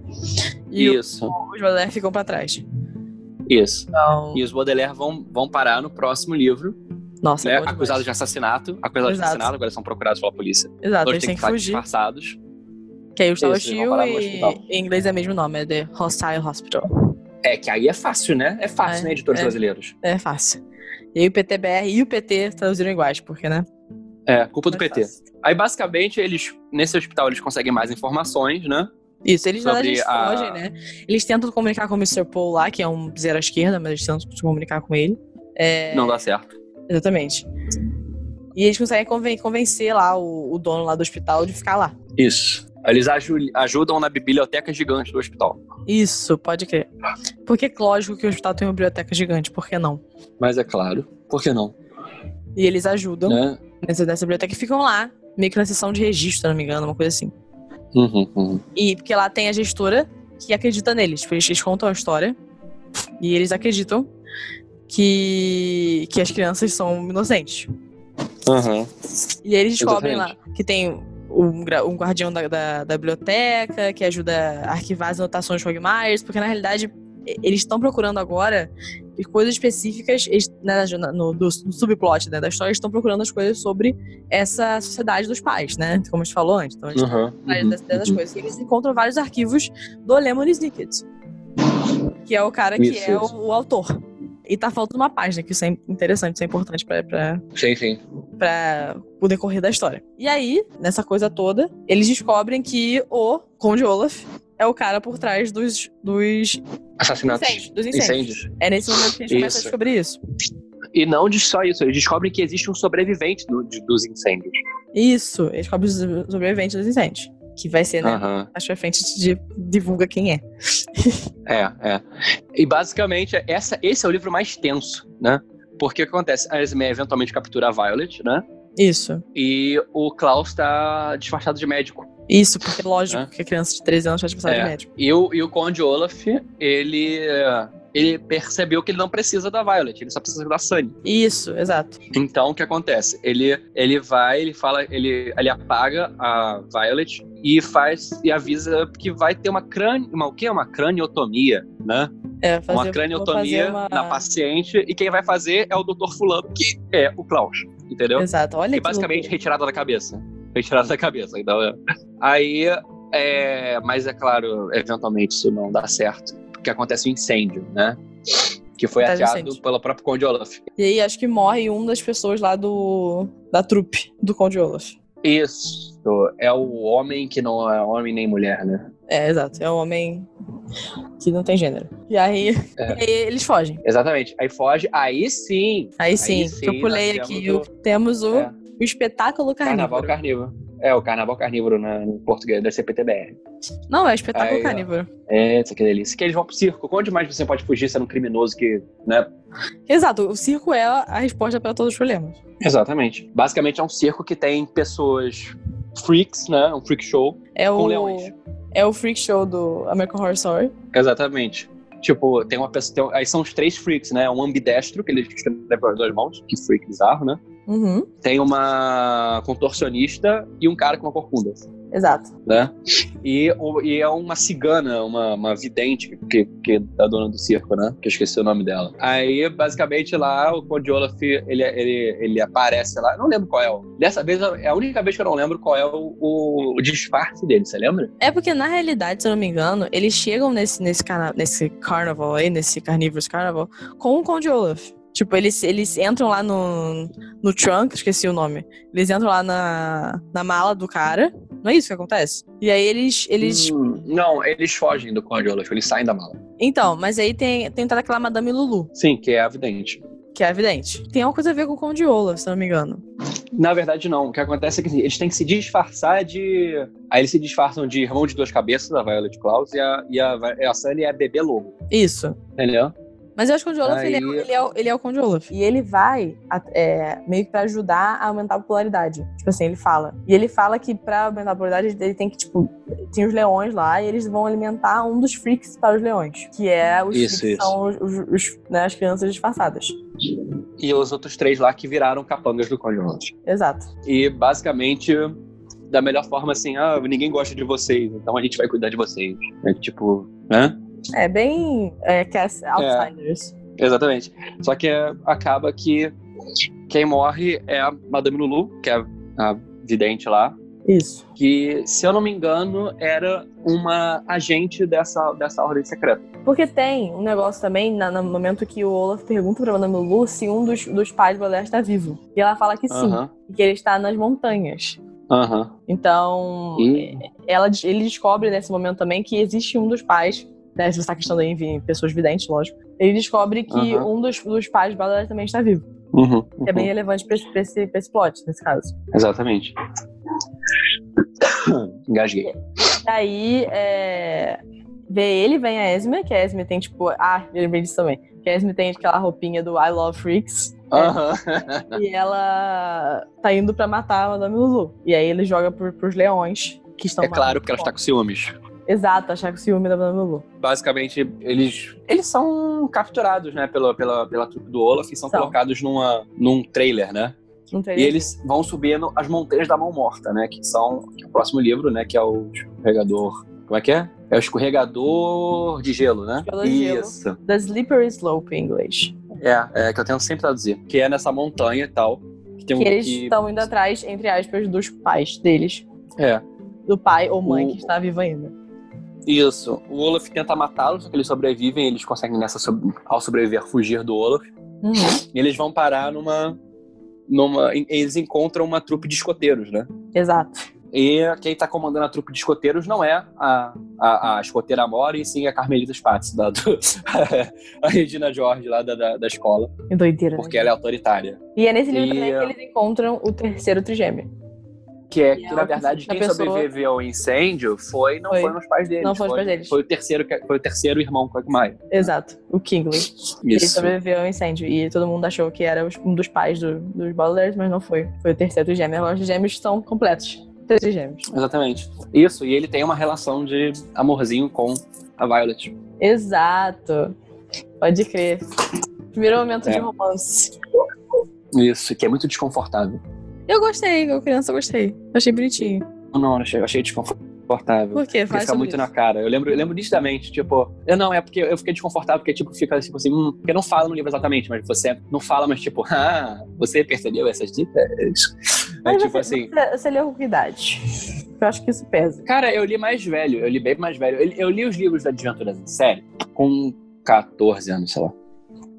E Isso, os Baudelaire ficam pra trás. isso. Então, E os Baudelaire vão, vão parar no próximo livro, nossa, né? é. Acusados de assassinato. Acusados de assassinato, agora são procurados pela polícia. Exato, eles têm que que fugir. disfarçados. Que aí o Gustavo Isso, eles vão Chiu parar no e em inglês é o mesmo nome, é The Hostile Hospital. É, que aí é fácil, né? É fácil, É, né, editores é. brasileiros. É fácil. E aí o PTBR e o PT traduziram iguais, porque, né? É, culpa do Mais PT. fácil. Aí, basicamente, eles, nesse hospital, eles conseguem mais informações, né? Isso, eles Sobre eles a- fogem, né? Eles tentam comunicar com o Mr. Paul lá, que é um zero à esquerda, mas eles tentam se comunicar com ele. É, Não dá certo. Exatamente. E eles conseguem conven- convencer lá o, o dono lá do hospital de ficar lá. Isso. Eles aju- ajudam na biblioteca gigante do hospital. Isso, pode crer. Porque é lógico que o hospital tem uma biblioteca gigante, por que não? Mas é claro, por que não? E eles ajudam Né? nessa, nessa biblioteca e ficam lá, meio que na sessão de registro, se não me engano, uma coisa assim. Uhum, uhum. E porque lá tem a gestora que acredita neles. Tipo, eles, eles contam a história e eles acreditam que, que as crianças são inocentes. Uhum. E aí eles descobrem Exatamente. lá que tem um, um guardião da, da, da biblioteca que ajuda a arquivar as anotações de Fogmires, porque na realidade eles estão procurando agora coisas específicas eles, né, no, do, do subplot né, da história, eles estão procurando as coisas sobre essa sociedade dos pais, né? Como a gente falou antes. Então, eles Uhum, uhum, dessas, dessas uhum. coisas. E eles encontram vários arquivos do Lemon Snicket, que é o cara que Isso, é. O, o autor. E tá faltando uma página, que isso é interessante, isso é importante pra, pra, Sim, sim. pra o decorrer da história. E aí, nessa coisa toda, eles descobrem que o Conde Olaf é o cara por trás dos, dos Assassinatos. incêndios. Dos incêndios. Incêndios. É nesse momento que a gente começa a Isso. descobrir isso. E não de só isso, eles descobrem que existe um sobrevivente do- de- dos incêndios. Isso, eles descobrem os sobreviventes dos incêndios. Que vai ser, né? Mais pra frente a gente divulga quem é. É, é. E basicamente, essa, esse é o livro mais tenso, né? Porque o que acontece? A Esme eventualmente captura a Violet, né? Isso. E o Klaus tá disfarçado de médico. Isso, porque lógico É. que a criança de 13 anos te precisar É. de médico. E o, e o Conde Olaf, ele, é, ele percebeu que ele não precisa da Violet, ele só precisa da Sunny. Isso, exato. Então, o que acontece? Ele, ele vai, ele fala, ele, ele apaga a Violet e faz e avisa que vai ter uma crânio, uma o que é uma craniotomia, né? É, fazer, uma craniotomia uma- na paciente e quem vai fazer é o Dr. Fulano, que é o Klaus, entendeu? Exato, olha E que basicamente loucura. retirada da cabeça. Retirada da cabeça. Então, é. Aí, é, mas é claro, eventualmente isso não dá certo, porque acontece um incêndio, né? Que foi um ateado incêndio. pelo próprio Conde Olaf. E aí acho que morre uma das pessoas lá do da trupe do Conde Olaf. Isso. É o homem que não é homem nem mulher, né? É, exato. É um homem que não tem gênero. E aí, É. (laughs) e aí eles fogem. Exatamente. Aí foge, aí sim. Aí sim, sim, que eu pulei aqui. temos o- temos o, É. o espetáculo Carnaval carnívoro. carnívoro. É, o carnaval carnívoro na, no português da CPTBR. Não, é espetáculo Aí, ó. carnívoro. É, isso que delícia. Que eles vão pro circo. Onde mais você pode fugir sendo um criminoso que, né? Exato, o circo é a resposta para todos os problemas. Exatamente. Basicamente é um circo que tem pessoas freaks, né? Um freak show É com o, leões. é o freak show do American Horror Story. Exatamente. Tipo, tem uma pessoa. tem- aí são os três freaks, né? Um ambidestro, que ele escreve com as duas mãos, que freak bizarro, né? Uhum, Tem uma contorcionista e um cara com uma corcunda, exato. né? E, e é uma cigana, uma, uma vidente, que, que é da dona do circo, né? Que eu esqueci o nome dela. Aí, basicamente, lá, o Conde Olaf, ele, ele, ele aparece lá. Eu não lembro qual é o. Dessa vez, é a única vez que eu não lembro qual é o, o, o disfarce dele, você lembra? É porque, na realidade, se eu não me engano, eles chegam nesse, nesse, carna nesse carnaval aí, nesse Carnivorous Carnival, com o Conde Olaf. Tipo, eles, eles entram lá no, no trunk, esqueci o nome. Eles entram lá na, na mala do cara. Não é isso que acontece? E aí eles. eles Hum, não, eles fogem do Conde Olaf, eles saem da mala. Então, mas aí tem, tem toda aquela Madame Lulu, Sim, que é a vidente. que é evidente. Tem alguma coisa a ver com o Conde Olaf, se não me engano. Na verdade, não. O que acontece é que assim, eles têm que se disfarçar de. Aí eles se disfarçam de irmão de duas cabeças, a Violet Claus, e a, e a, a Sunny é bebê lobo. Isso. Entendeu? Mas eu acho que o Conde Olaf, ele, é, Aí- ele, é, o- ele é o Conde Olaf. E ele vai é, meio que pra ajudar a aumentar a popularidade. Tipo assim, ele fala. E ele fala que pra aumentar a popularidade, ele tem que, tipo, tem os leões lá e eles vão alimentar um dos freaks para os leões. Que é os Isso, freaks isso. são os, os- os, né, as crianças disfarçadas. e os outros três lá que viraram capangas do Conde Olaf. Exato. E basicamente, da melhor forma assim, ah, ninguém gosta de vocês, então a gente vai cuidar de vocês. É tipo, né? É bem é, Cast Outsiders. Exatamente. Só que é, acaba que quem morre é a Madame Lulu, que é a vidente lá, Isso. que, se eu não me engano, era uma agente dessa, dessa ordem secreta. Porque tem um negócio também, na- no momento que o Olaf pergunta pra Madame Lulu se um dos, dos pais do Baudelaire está vivo. E ela fala que sim, Aham, e que ele está nas montanhas. aham. Então, Ih. ela, ele descobre nesse momento também que existe um dos pais, né, se você está questão aí em pessoas videntes, lógico, ele descobre que Aham. um dos, dos pais do Baudelaire também está vivo. Uhum, Que é bem relevante pra esse, pra, esse, pra esse plot, nesse caso. Exatamente. (coughs) Engasguei. Daí, é... vê ele, vem a Esme, que a Esme tem, tipo... Ah, eu lembrei disso também. Que a Esme tem aquela roupinha do I Love Freaks. Aham. (laughs) E ela tá indo pra matar a Madame Lulu. E aí ele joga pro, pros leões, que estão É claro, porque ela está com ciúmes. Exato, achar que o ciúme da Lulu. Basicamente, eles, eles são capturados, né, pela, pela, pela trupe do Olaf e são, São. colocados numa, num trailer, né? Não tem E eles vão subindo as montanhas da mão morta, né? Que são que é o próximo livro, né? Que é o escorregador. Como é que é? É o escorregador de gelo, né? Escorregador de gelo. Isso. The Slippery Slope em inglês. É, é, que eu tento sempre traduzir. Que é nessa montanha e tal. Que tem um Que eles que- estão indo atrás, entre aspas, dos pais deles. É. Do pai ou mãe O- que está vivo ainda. Isso. O Olaf tenta matá-los, só que eles sobrevivem, eles conseguem nessa ao sobreviver fugir do Olaf. Uhum. E eles vão parar numa. numa. Eles encontram uma trupe de escoteiros, né? Exato. E quem tá comandando a trupe de escoteiros não é a, a, a escoteira Amora, e sim a Carmelita Spatz, da, do, (laughs) a Regina George lá da, da, da escola, Que doideira. porque né? ela é autoritária. E é nesse livro E, também que eles encontram o terceiro trigêmeo. Que é que, na verdade, a quem pessoa- sobreviveu ao incêndio foi, não Foi. foram os pais deles. Não foram os pais deles. Foi o terceiro, foi o terceiro irmão Quagmire. Exato. O Kingley. Ele Isso. sobreviveu ao incêndio. E todo mundo achou que era um dos pais do- dos Baudelaires, mas não foi. Foi o terceiro trigêmeo. Agora os gêmeos são completos. Três trigêmeos. Exatamente. Isso, e ele tem uma relação de amorzinho com a Violet. Exato. Pode crer. Primeiro momento de É. romance. Isso, que é muito desconfortável. Eu gostei, como criança eu gostei. Achei bonitinho. Não, eu achei, eu achei desconfortável. Por quê? Porque Faz fica sobre muito isso. na cara. Eu lembro, eu lembro nitidamente, tipo, eu não, é porque eu fiquei desconfortável, porque tipo, fica tipo assim, hum, porque não fala no livro exatamente, mas você não fala, mas tipo, (laughs) ah, você percebeu essas dicas? É Mas tipo você, assim. Você, você leu com que idade? Eu acho que isso pesa. Cara, eu li mais velho, eu li bem mais velho. Eu, li- eu li os livros da Desventuras em série com 14 anos, sei lá.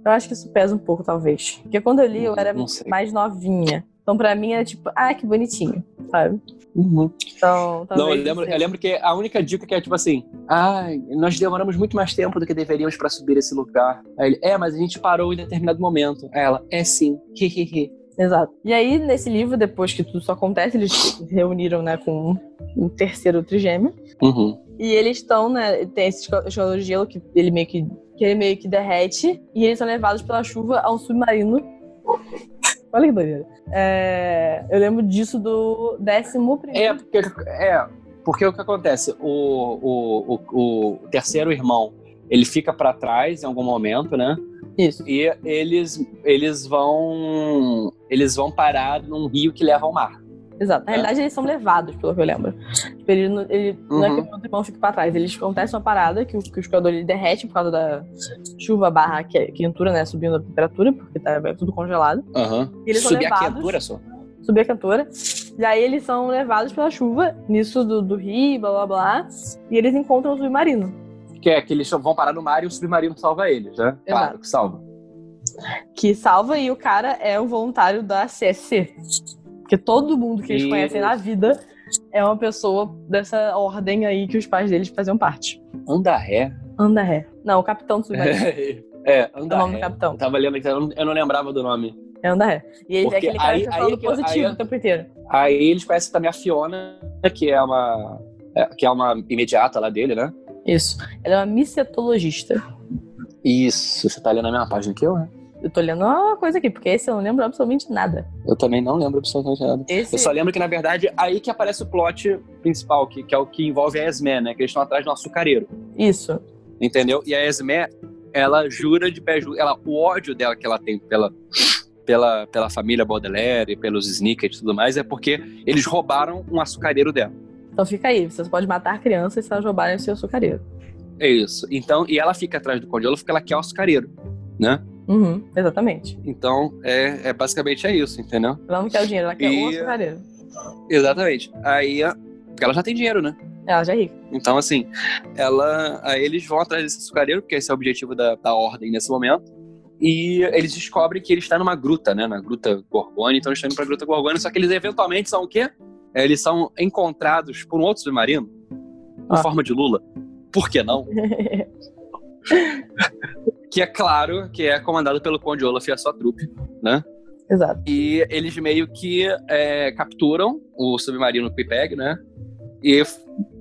Eu acho que isso pesa um pouco, talvez. Porque quando eu li, eu era mais novinha. Então, pra mim, era tipo, ah, que bonitinho, sabe? Uhum. Então. Não, eu lembro, eu lembro que a única dica que é tipo assim: ai, nós demoramos muito mais tempo do que deveríamos pra subir esse lugar. Aí ele, é, mas a gente parou em determinado momento. Aí ela, é sim, (laughs) hehehe. Exato. E aí, nesse livro, depois que tudo isso acontece, eles se reuniram, né, com o terceiro trigêmeo. Uhum. E eles estão, né, tem esse esco- escolador de gelo que ele meio que, que ele meio que derrete. E eles são levados pela chuva a um submarino. Olha que doideira. É, eu lembro disso do décimo É, primeiro. porque, é, porque o que acontece? O, o, o, o terceiro irmão, ele fica pra trás em algum momento, né? Isso. E eles, eles vão. Eles vão parar num rio que leva ao mar. Exato. Na realidade, eles são levados, pelo que eu lembro. Tipo, ele, não- ele, não é que Uhum. o outro irmão fica pra trás. Eles acontece uma parada que o, que o escoador ele derrete por causa da chuva barra que- quentura, né? Subindo a temperatura, porque tá é tudo congelado. Aham. E eles são Subir a levados- quentura só. Subir a cantora. E aí eles são levados pela chuva, nisso do, do rio, blá blá blá. E eles encontram o submarino. Que é que eles vão parar no mar e o submarino salva eles, né? Claro Exato. que salva. Que salva e o cara é o voluntário da CSC. Porque todo mundo que eles conhecem na vida é uma pessoa dessa ordem aí que os pais deles faziam parte. Anda ré. Anda ré. Não, o capitão do submarino. é, É anda o nome do capitão. Eu tava lendo aqui, eu não, eu não lembrava do nome. É Anda Ré. E ele Porque é aquele cara aí- que tá aí falando que eu- positivo aí- o tempo inteiro. Aí eles conhecem também a Fiona, que é uma. é, que é uma imediata lá dele, né? Isso. Ela é uma micetologista. Isso, você tá lendo a mesma página que eu, né? Eu tô lendo uma coisa aqui, porque esse eu não lembro absolutamente nada. Eu também não lembro absolutamente nada. Esse... Eu só lembro que, na verdade, aí que aparece o plot principal, que, que é o que envolve a Esme, né? Que eles estão atrás do açucareiro. Isso. Entendeu? E a Esme, ela jura de pé junto. Ela, o ódio dela que ela tem pela, pela, pela família Baudelaire pelos Snicket e tudo mais é porque eles roubaram um açucareiro dela. Então fica aí, você pode matar crianças se elas roubarem o seu açucareiro. É isso. Então, e ela fica atrás do Conde Olaf porque ela quer o açucareiro, né? Uhum, exatamente. Então, é, é basicamente é isso, entendeu? Ela não quer o dinheiro, ela quer o E- açucareiro. Exatamente. Aí, ela já tem dinheiro, né? Ela já é rica. Então, assim, ela, aí eles vão atrás desse açucareiro, porque esse é o objetivo da, da ordem nesse momento. E eles descobrem que ele está numa gruta, né? Na gruta Gorgônia. Então eles estão indo pra gruta Gorgônia, só que eles eventualmente são o quê? É, Eles são encontrados por um outro submarino, em Ah. forma de Lula. Por que não? (laughs) Que é claro que é comandado pelo Conde Olaf e a sua trupe. Exato. E eles meio que é, capturam o submarino Quipeg, né? E,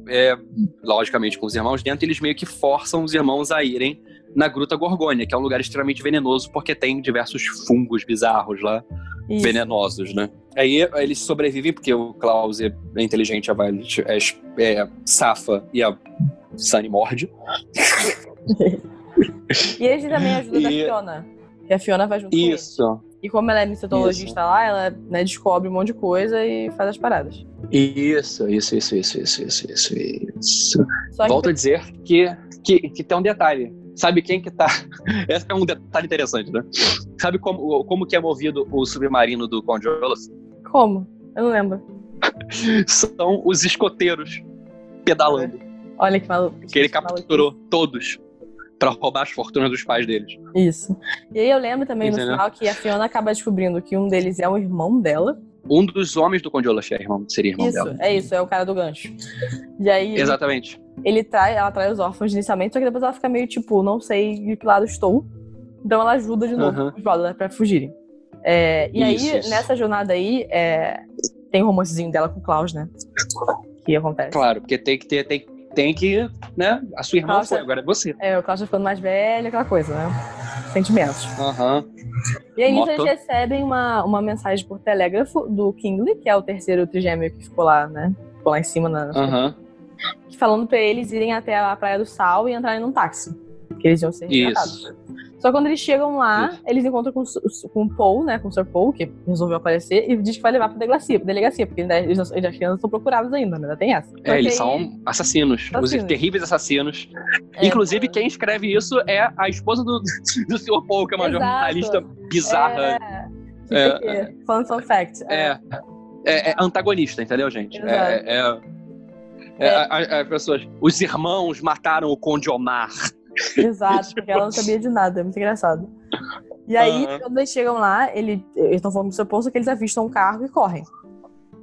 é, logicamente, com os irmãos dentro, eles meio que forçam os irmãos a irem na Gruta Gorgônia, que é um lugar extremamente venenoso, porque tem diversos fungos bizarros lá, Isso. venenosos, né? Aí eles sobrevivem, porque o Klaus é inteligente, a Violet é, é safa e a Sunny morde. (laughs) E têm também a ajuda da E- Fiona. Que a Fiona vai junto com eles. Isso. E como ela é micetologista lá, ela né, descobre um monte de coisa e faz as paradas. Isso, isso, isso, isso, isso, isso, isso, isso. Que Volto a dizer que, que, que tem um detalhe. Sabe quem que tá. (laughs) Esse é um detalhe interessante, né? Sabe como, como que é movido o submarino do Conde Olaf? como? Eu não lembro. São os escoteiros pedalando. Olha que maluco. Que ele capturou todos pra roubar as fortunas dos pais deles. Isso. E aí eu lembro também no Entendeu? final que a Fiona acaba descobrindo que um deles é um irmão dela. Um dos homens do Conde Olaf é irmão, seria irmão isso, dela. é isso, é o cara do gancho. E aí ele, Exatamente. ele trai, ela trai os órfãos inicialmente, só que depois ela fica meio tipo, não sei de que lado estou. Então ela ajuda de novo Aham. os brothers pra fugirem. É, e Isso, aí, isso. nessa jornada aí, é, tem o romancezinho dela com o Klaus, né? Que acontece. Claro, porque tem que ter, tem, tem que, né? A sua irmã Nossa. foi, agora é você. É, o tá ficando mais velho, aquela coisa, né? Sentimentos. Aham. E aí Moto. eles recebem uma, uma mensagem por telégrafo do Kingsley, que é o terceiro trigêmeo que ficou lá, né? Ficou lá em cima, na, Aham. falando pra eles irem até a Praia do Sal e entrarem num táxi. Que eles iam ser resgatados. Isso. Só que quando eles chegam lá, Isso. eles encontram com, o- com o Paul, né? Com o Sir Paul, que resolveu aparecer, e diz que vai levar pra delegacia, pra delegacia porque ainda, eles, eles, as crianças são procuradas ainda, né? Ainda tem essa. É, eles são assassinos, Assassinos. os terríveis assassinos. é, Inclusive, quem escreve isso é a esposa do, (laughs) do Sr. Paul, que é uma Exato. jornalista bizarra. É, É, fun, fun fact. É, é, é antagonista, entendeu, gente? É, é, é, É. as pessoas. Os irmãos mataram o Conde Omar. Exato, porque ela não sabia de nada, é muito engraçado. E aí, Aham. quando eles chegam lá, ele, eles estão falando do seu posto que eles avistam um carro e correm.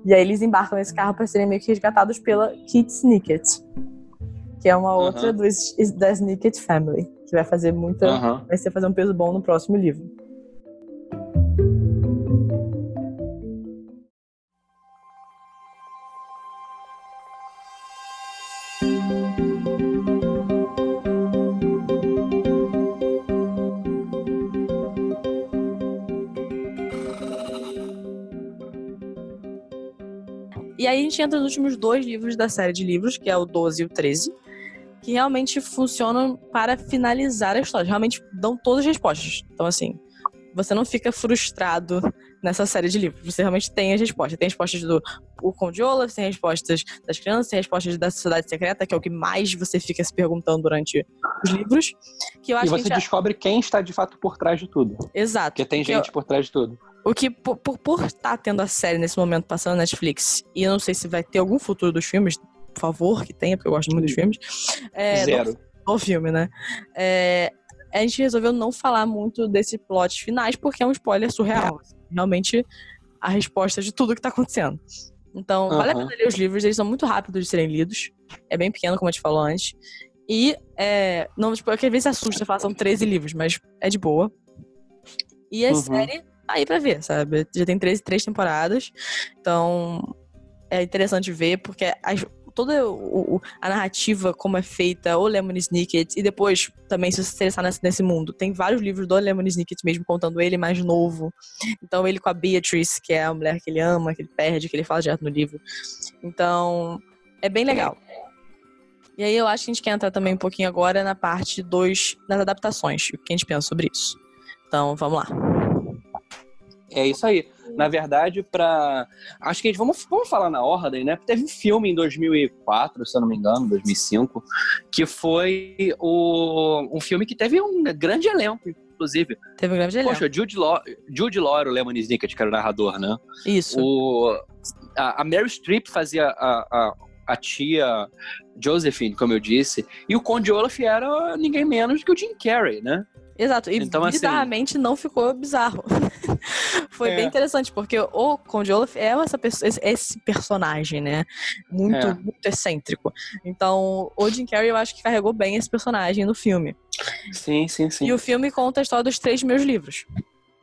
E aí eles embarcam nesse carro para serem meio que resgatados pela Kit Snicket, que é uma outra Aham. dos, da Snicket Family, que vai fazer muita. Aham. vai ser fazer um peso bom no próximo livro. Aí a gente entra nos últimos dois livros da série de livros, que é o 12 e o 13, que realmente funcionam para finalizar a história. Realmente dão todas as respostas. Então, assim, você não fica frustrado nessa série de livros. Você realmente tem as respostas. Tem respostas do o Conde Olaf, tem respostas das crianças, tem respostas da Sociedade Secreta, que é o que mais você fica se perguntando durante os livros. Que eu acho E que você gente... descobre quem está de fato por trás de tudo. Exato. Porque tem Que eu- gente por trás de tudo. O que, por, por, por estar tendo a série nesse momento passando na Netflix, e eu não sei se vai ter algum futuro dos filmes, por favor, que tenha, porque eu gosto muito dos filmes. É, Zero. do filme, né? É, a gente resolveu não falar muito desses plots finais, porque é um spoiler surreal. Realmente, a resposta de tudo que tá acontecendo. Então, vale a pena ler os livros, eles são muito rápidos de serem lidos. É bem pequeno, como a gente falou antes. E, é, não, tipo, é que às vezes assusta falar são 13 livros, mas é de boa. E a Uhum. série tá aí pra ver, sabe? Já tem 13, três temporadas. Então, é interessante ver, porque as- toda o- a narrativa, como é feita, o Lemon Snicket, e depois também, se você interessar nesse, nesse mundo, tem vários livros do Lemon Snicket mesmo, contando ele mais novo. Então, ele com a Beatrice, que é a mulher que ele ama, que ele perde, que ele fala direto no livro. Então, é bem legal. E aí eu acho que a gente quer entrar também um pouquinho agora na parte 2 das adaptações, o que a gente pensa sobre isso. Então, vamos lá. É isso aí. Na verdade, para Acho que a gente... vamos, vamos falar na ordem, né? Teve um filme em 2004, se eu não me engano, 2005, que foi o... um filme que teve um grande elenco, inclusive. Teve um grande elenco. Poxa, Jude Law, Jude Law era o Lemon Snicket, que era o narrador, né? Isso. O... A, a Meryl Streep fazia a, a, a tia Josephine, como eu disse, e o Conde Olaf era ninguém menos que o Jim Carrey, né? Exato. E Então, assim- bizarramente não ficou bizarro. (laughs) Foi É. bem interessante, porque o Conde Olaf é essa pessoa, esse- personagem, né? Muito, É. muito excêntrico. Então, o Jim Carrey eu acho que carregou bem esse personagem no filme. Sim, sim, sim. E o filme conta a história dos três meus livros.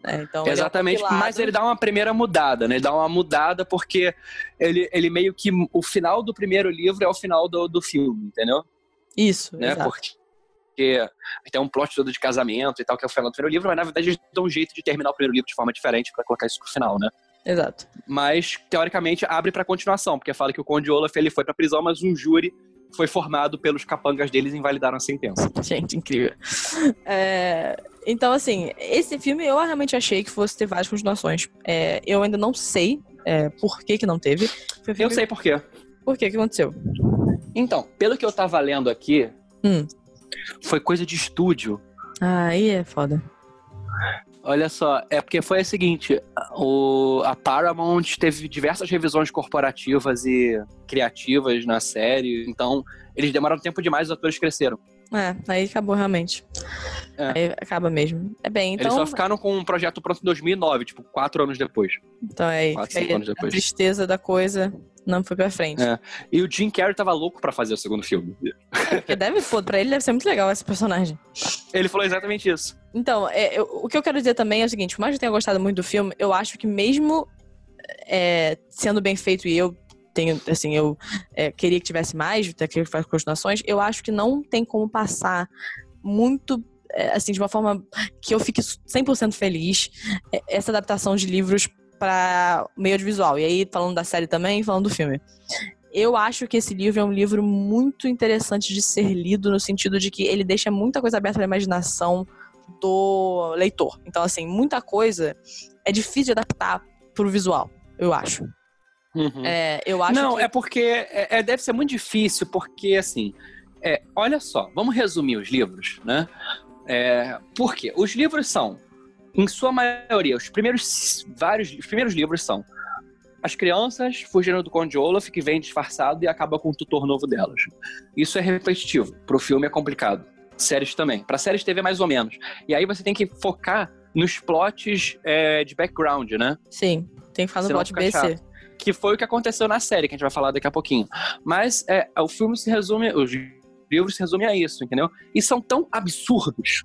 né? Então, ele é Exatamente, mas ele dá uma primeira mudada, né? Ele dá uma mudada porque ele, ele meio que. O final do primeiro livro é o final do, do filme, entendeu? Isso, Né? exato. Porque tem um plot todo de casamento e tal, que é o final do primeiro livro, mas na verdade eles dão um jeito de terminar o primeiro livro de forma diferente pra colocar isso pro final, né? Exato. Mas, teoricamente, abre pra continuação, porque fala que o Conde Olaf ele foi pra prisão, mas um júri foi formado pelos capangas deles e invalidaram a sentença. Gente, incrível. É, então, assim, esse filme eu realmente achei que fosse ter várias continuações. É, eu ainda não sei é, por que, que não teve. Um Eu filme- sei por quê. Por que que aconteceu? Então, pelo que eu tava lendo aqui, Hum. Foi coisa de estúdio. Ah, aí é foda. Olha só, é porque foi o seguinte, o, a Paramount teve diversas revisões corporativas e criativas na série, então eles demoraram tempo demais, os atores cresceram. É, aí acabou realmente. É. Aí acaba mesmo. É bem, Eles então. só ficaram com um projeto pronto em 2009, tipo, quatro anos depois. Então é quatro, anos a depois. tristeza da coisa não foi pra frente. É. E o Jim Carrey tava louco pra fazer o segundo filme. Porque deve, pô, pra ele deve ser muito legal esse personagem. Ele falou exatamente isso. Então, é, eu- o que eu quero dizer também é o seguinte: por mais que eu tenha gostado muito do filme, eu acho que mesmo é, sendo bem feito e eu tenho, assim, eu é, queria que tivesse mais, até que faz continuações, eu acho que não tem como passar muito. é, assim, de uma forma que eu fique 100% feliz é, essa adaptação de livros para meio audiovisual. E aí, falando da série também, falando do filme. Eu acho que esse livro é um livro muito interessante de ser lido, no sentido de que ele deixa muita coisa aberta à imaginação do leitor. Então, assim, muita coisa é difícil de adaptar pro visual, eu acho. Uhum. É, eu acho Não, que... é porque é, é- deve ser muito difícil, porque assim, é, olha só, vamos resumir os livros, né? É, por quê? Os livros são, em sua maioria, os primeiros vários, os primeiros livros são as crianças fugindo do Conde Olaf, que vem disfarçado e acaba com o tutor novo delas. Isso é repetitivo. Pro filme é complicado. Séries também. Pra séries TV, mais ou menos. E aí você tem que focar nos plots é, de background, né? Sim, tem que fazer no plot fica B e C. chato. que foi o que aconteceu na série, que a gente vai falar daqui a pouquinho. Mas é, o filme se resume, os livros se resumem a isso, entendeu? E são tão absurdos.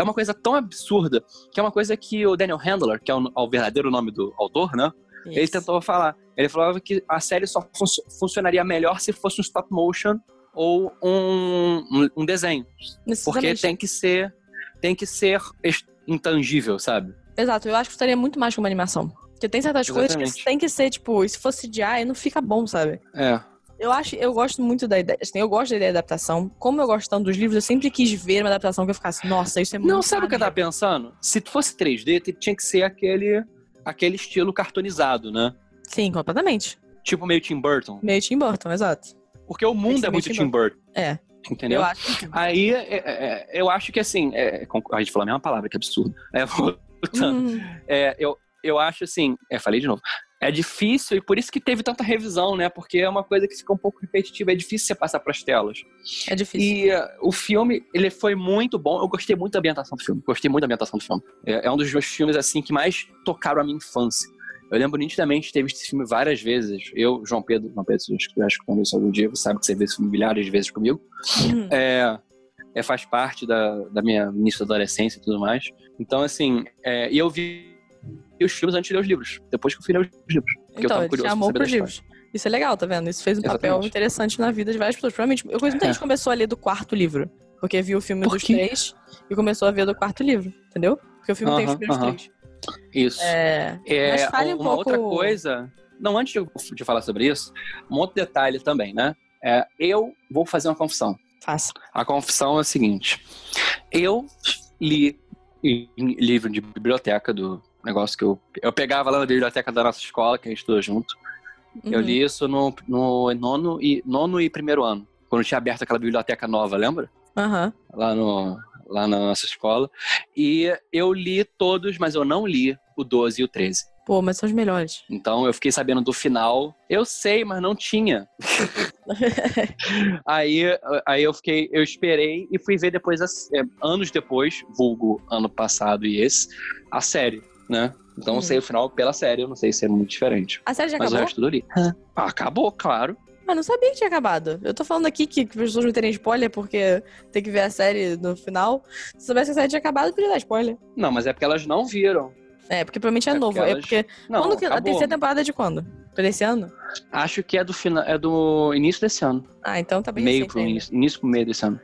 É uma coisa tão absurda que é uma coisa que o Daniel Handler, que é o, o verdadeiro nome do autor, né? Ele Isso. tentou falar. Ele falava que a série só fun- funcionaria melhor se fosse um stop motion ou um, um, um desenho. Porque tem que ser tem que ser intangível, sabe? Exato, eu acho que estaria muito mais que uma animação. Porque tem certas coisas Exatamente. que tem que ser, tipo, se fosse CGI, aí não fica bom, sabe? É. Eu acho, eu gosto muito da ideia, assim, eu gosto da ideia da adaptação. Como eu gosto tanto dos livros, eu sempre quis ver uma adaptação que eu ficasse, nossa, isso é muito Não, sabe o que eu tava pensando? Se fosse 3D, te- tinha que ser aquele, aquele estilo cartonizado, né? Sim, completamente. Tipo meio Tim Burton. Meio Tim Burton, exato. Porque o mundo é muito Tim Tim Burton. É, Entendeu? eu acho que Aí, é, é, é, eu acho que assim, é, com- a gente falou a mesma palavra, que absurdo. É, (laughs) voltando. Hum, É, eu, eu acho assim, é, falei de novo. É difícil e por isso que teve tanta revisão, né? Porque é uma coisa que fica um pouco repetitiva, é difícil você passar pras telas. é difícil. E uh, o filme, ele foi muito bom. Eu gostei muito da ambientação do filme. Gostei muito da ambientação do filme. É, é um dos meus filmes, assim, que mais tocaram a minha infância. Eu lembro nitidamente de ter visto esse filme várias vezes. Eu, João Pedro, João Pedro, acho que acho que quando isso algum dia, você sabe que você vê esse filme milhares de vezes comigo. Hum. É, é, faz parte da, da minha início da adolescência e tudo mais. Então, assim, é, e eu vi os filmes antes de ler os livros. Depois que eu fui ler os livros. Porque eu Então, tava ele curioso saber da pros livros. Isso é legal, tá vendo? Isso fez um papel Exatamente. interessante na vida de várias pessoas. Provavelmente, eu conheço muita É. gente que começou a ler do quarto livro. Porque viu o filme Por dos quê? três e começou a ver do quarto livro, entendeu? Porque o filme tem os primeiros aham. três. Isso. É, É, Mas fale um uma pouco- outra coisa. Não, antes de, de falar sobre isso, um outro detalhe também, né? É, eu vou fazer uma confissão. Faça. A confissão é a seguinte: eu li em livro de biblioteca do negócio que eu, eu pegava lá na biblioteca da nossa escola, que a gente estudou junto. Eu Uhum. li isso no, no nono, e, nono e primeiro ano, quando tinha aberto aquela biblioteca nova, lembra? Aham. Lá, no, lá na nossa escola. E eu li todos, mas eu não li o 12 e o 13. Pô, mas são os melhores. Então eu fiquei sabendo do final. Eu sei, mas não tinha. (laughs) aí, aí eu fiquei, eu esperei e fui ver depois, é, anos depois, vulgo ano passado e esse, a série, né? Então eu Hum. sei o final pela série, eu não sei se é muito diferente. A série já Mas o acabou? resto eu li. Ah, acabou, claro. Mas não sabia que tinha acabado. Eu tô falando aqui que, que as pessoas não terem spoiler porque tem que ver a série no final. Se soubesse que a série tinha acabado, podia dar spoiler. Não, mas é porque elas não viram. É, porque provavelmente é, É novo. porque É elas- porque. Não, quando que, a terceira temporada é de quando? Foi desse ano? Acho que é do, fina, é do início desse ano. Ah, então tá bem meio recente pro início, início pro meio desse ano.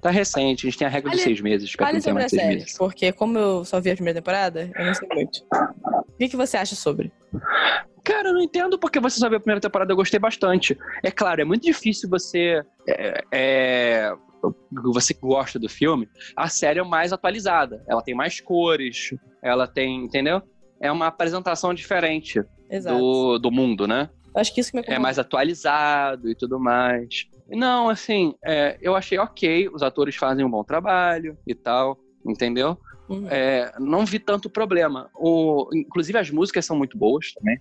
Tá recente, a gente tem a regra de seis meses. Espero que não tenha a mais seis série, meses. porque como eu só vi a primeira temporada, eu não sei muito. O que, que você acha sobre? Cara, eu não entendo porque você só viu a primeira temporada, eu gostei bastante. É claro, é muito difícil você. É, é, você que gosta do filme, a série é mais atualizada. Ela tem mais cores, ela tem. Entendeu? É uma apresentação diferente Exato. do, do mundo, né? Acho que isso que me É mais atualizado e tudo mais. Não, assim, é, eu achei ok, os atores fazem um bom trabalho e tal, entendeu? Uhum. É, não vi tanto problema. O, inclusive as músicas são muito boas também,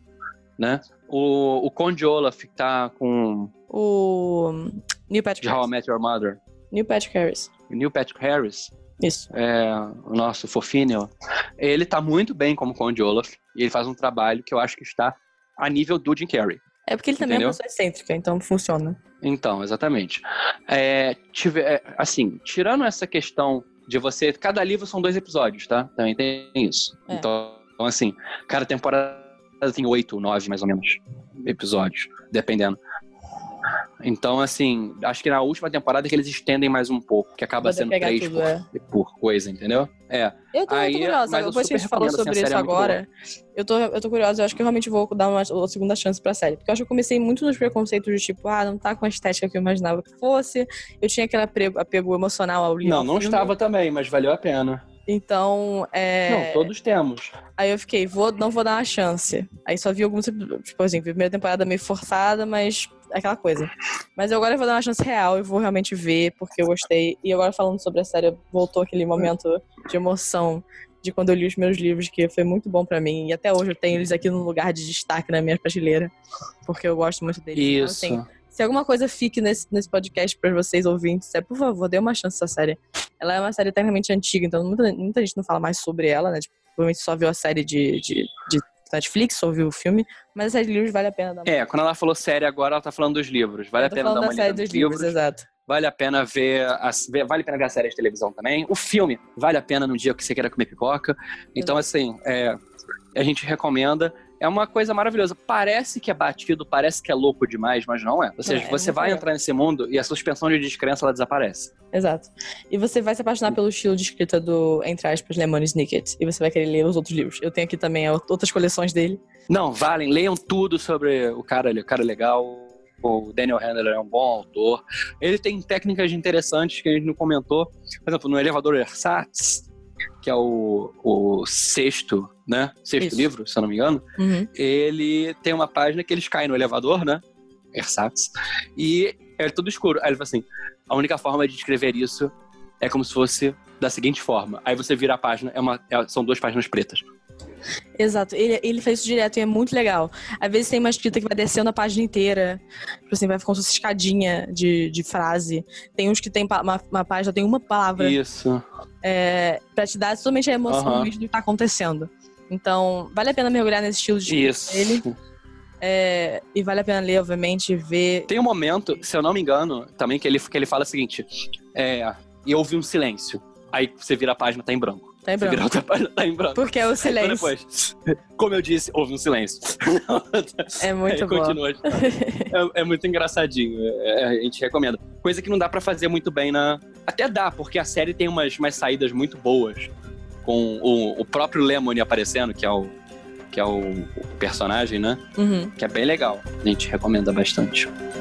né? O, o Conde Olaf tá com O Neil Patrick de How I Harris. Met Your Mother, Neil Patrick Harris. Neil Patrick Harris, Isso. é, o nosso fofinho, ele tá muito bem como Conde Olaf e ele faz um trabalho que eu acho que está a nível do Jim Carrey. É porque ele também Entendeu? é uma pessoa excêntrica, então funciona. Então, exatamente. É, tive- é, assim, tirando essa questão de você. Cada livro são dois episódios, tá? Também tem isso. É. Então, assim, cada temporada tem oito, nove, mais ou menos, episódios, dependendo. Então, assim, acho que na última temporada que eles estendem mais um pouco, que acaba Poder sendo três tudo, por, é. por coisa, entendeu? É. Eu tô, eu Aí, tô curiosa. mas eu Depois que a gente falou assim, sobre isso é agora, eu tô, eu tô curiosa. Eu acho que eu realmente vou dar uma, uma segunda chance pra série. Porque eu acho que eu comecei muito nos preconceitos de tipo, ah, não tá com a estética que eu imaginava que fosse. Eu tinha aquele apego, apego emocional ao livro. Não, não estava também, mas valeu a pena. Então, é. Não, todos temos. Aí eu fiquei, vou, não vou dar uma chance. Aí só vi alguns, tipo assim, vi a primeira temporada meio forçada, mas aquela coisa. Mas agora eu vou dar uma chance real e vou realmente ver, porque eu gostei. E agora falando sobre a série, voltou aquele momento de emoção de quando eu li os meus livros, que foi muito bom pra mim. E até hoje eu tenho eles aqui num lugar de destaque na minha prateleira, porque eu gosto muito deles. Então, Isso. assim, se alguma coisa fique nesse, nesse podcast pra vocês ouvintes, é por favor, dê uma chance a essa série. Ela é uma série tecnicamente antiga, então muita, muita gente não fala mais sobre ela, né? Tipo, provavelmente só viu a série de, de, de Netflix, só viu o filme, mas a série de livros vale a pena dar uma É, quando ela falou série agora, ela tá falando dos livros. Vale Eu a tô pena dar uma da série dos livros, livros. exato. Vale a pena ver, ver- vale a pena ver a série de televisão também. O filme vale a pena no dia que você queira comer pipoca. Então, assim, é, a gente recomenda. É uma coisa maravilhosa. Parece que é batido, parece que é louco demais, mas não é. Ou seja, é você vai legal. entrar nesse mundo e a suspensão de descrença ela desaparece. Exato. E você vai se apaixonar pelo estilo de escrita do, entre aspas, Lemony Snicket. E você vai querer ler os outros livros. Eu tenho aqui também outras coleções dele. Não, valem, leiam tudo sobre o cara, o cara legal. O Daniel Handler é um bom autor. Ele tem técnicas interessantes que a gente não comentou. Por exemplo, no elevador Ersatz, que é o, o sexto, né? Sexto Isso. livro, se eu não me engano. Uhum. Ele tem uma página que eles caem no elevador, né? Ersatz. E é tudo escuro. Aí ele fala assim: a única forma de descrever isso é como se fosse da seguinte forma. Aí você vira a página, é uma, é- são duas páginas pretas. Exato. Ele, ele faz isso direto e é muito legal. Às vezes tem uma escrita que vai descendo a página inteira. Tipo assim, vai ficando uma escadinha de, de frase. Tem uns que tem uma, uma página, tem uma palavra. Isso. É, pra te dar totalmente a emoção mesmo do que tá acontecendo. Então, vale a pena mergulhar nesse estilo de Isso. dele. É, e vale a pena ler, obviamente, ver. Tem um momento, se eu não me engano, também que ele, que ele fala o seguinte: é, e houve um silêncio. Aí você vira a página, tá em branco. Tá em branco. Outra página, (laughs) tá em branco. Porque é o silêncio. Depois, (laughs) como eu disse, houve um silêncio. (laughs) é muito bom. Continua. É, é, muito engraçadinho. É, a gente recomenda. Coisa que não dá para fazer muito bem na. Até dá, porque a série tem umas, umas saídas muito boas. Com o, o próprio Lemony aparecendo, que é o, que é o, o personagem, né? Uhum. Que é bem legal. A gente recomenda bastante. Música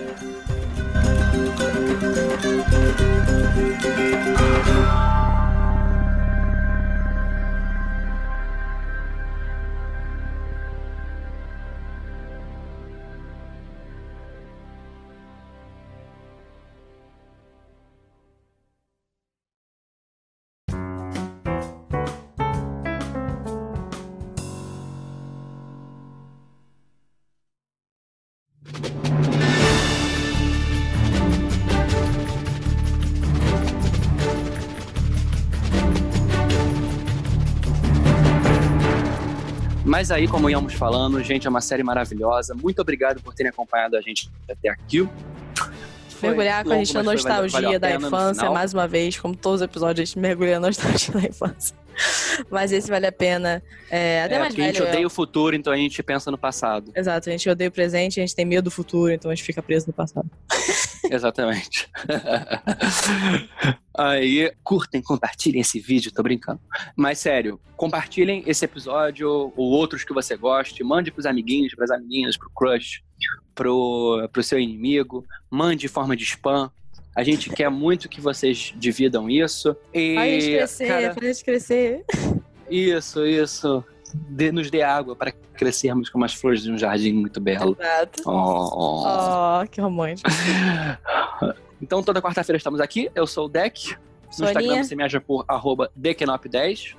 Mas aí, como íamos falando, gente, é uma série maravilhosa. Muito obrigado por terem acompanhado a gente até aqui. Mergulhar com a gente na nostalgia da infância, mais uma vez, como todos os episódios, a gente mergulha na nostalgia da infância. Mas esse vale a pena. É, até É, mais porque a gente velho. odeia o futuro, então a gente pensa no passado. Exato, a gente odeia o presente, a gente tem medo do futuro, então a gente fica preso no passado. (laughs) Exatamente. (laughs) Aí, curtem, compartilhem esse vídeo, tô brincando. Mas sério, compartilhem esse episódio ou outros que você goste, mande pros amiguinhos, pras amiguinhas, pro crush, pro, pro seu inimigo, mande de forma de spam. A gente quer muito que vocês dividam isso. E, Faz gente crescer, cara, faz gente crescer. isso, isso. Dê- nos dê água para crescermos como as flores de um jardim muito belo. Exato. Oh. Oh, que romântico. (laughs) Então, toda quarta-feira estamos aqui. Eu sou o Deck. No Instagram você me acha por arroba Dekenop10.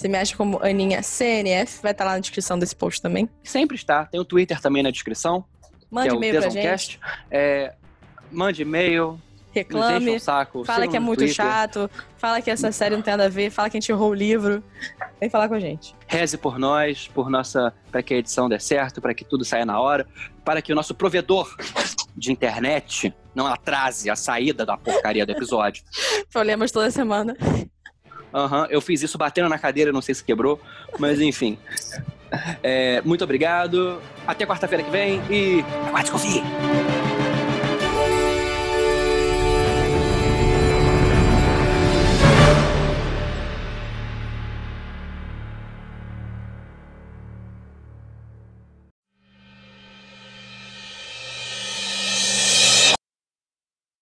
Você me acha como Aninha CNF, vai estar lá na descrição desse post também. Sempre está. Tem o Twitter também na descrição, Mande é e-mail pra gente. É, mande e-mail, reclame, o saco. fala que é muito Twitter, chato, fala que essa série não tem nada a ver, fala que a gente errou o livro. Vem falar com a gente. Reze por nós, por nossa, para que a edição dê certo, para que tudo saia na hora, para que o nosso provedor de internet não atrase a saída da porcaria do episódio. (laughs) Problemas toda semana. Aham, eu fiz isso batendo na cadeira, não sei se quebrou, mas (laughs) enfim. É, muito obrigado. Até quarta-feira que vem e aguarde confie.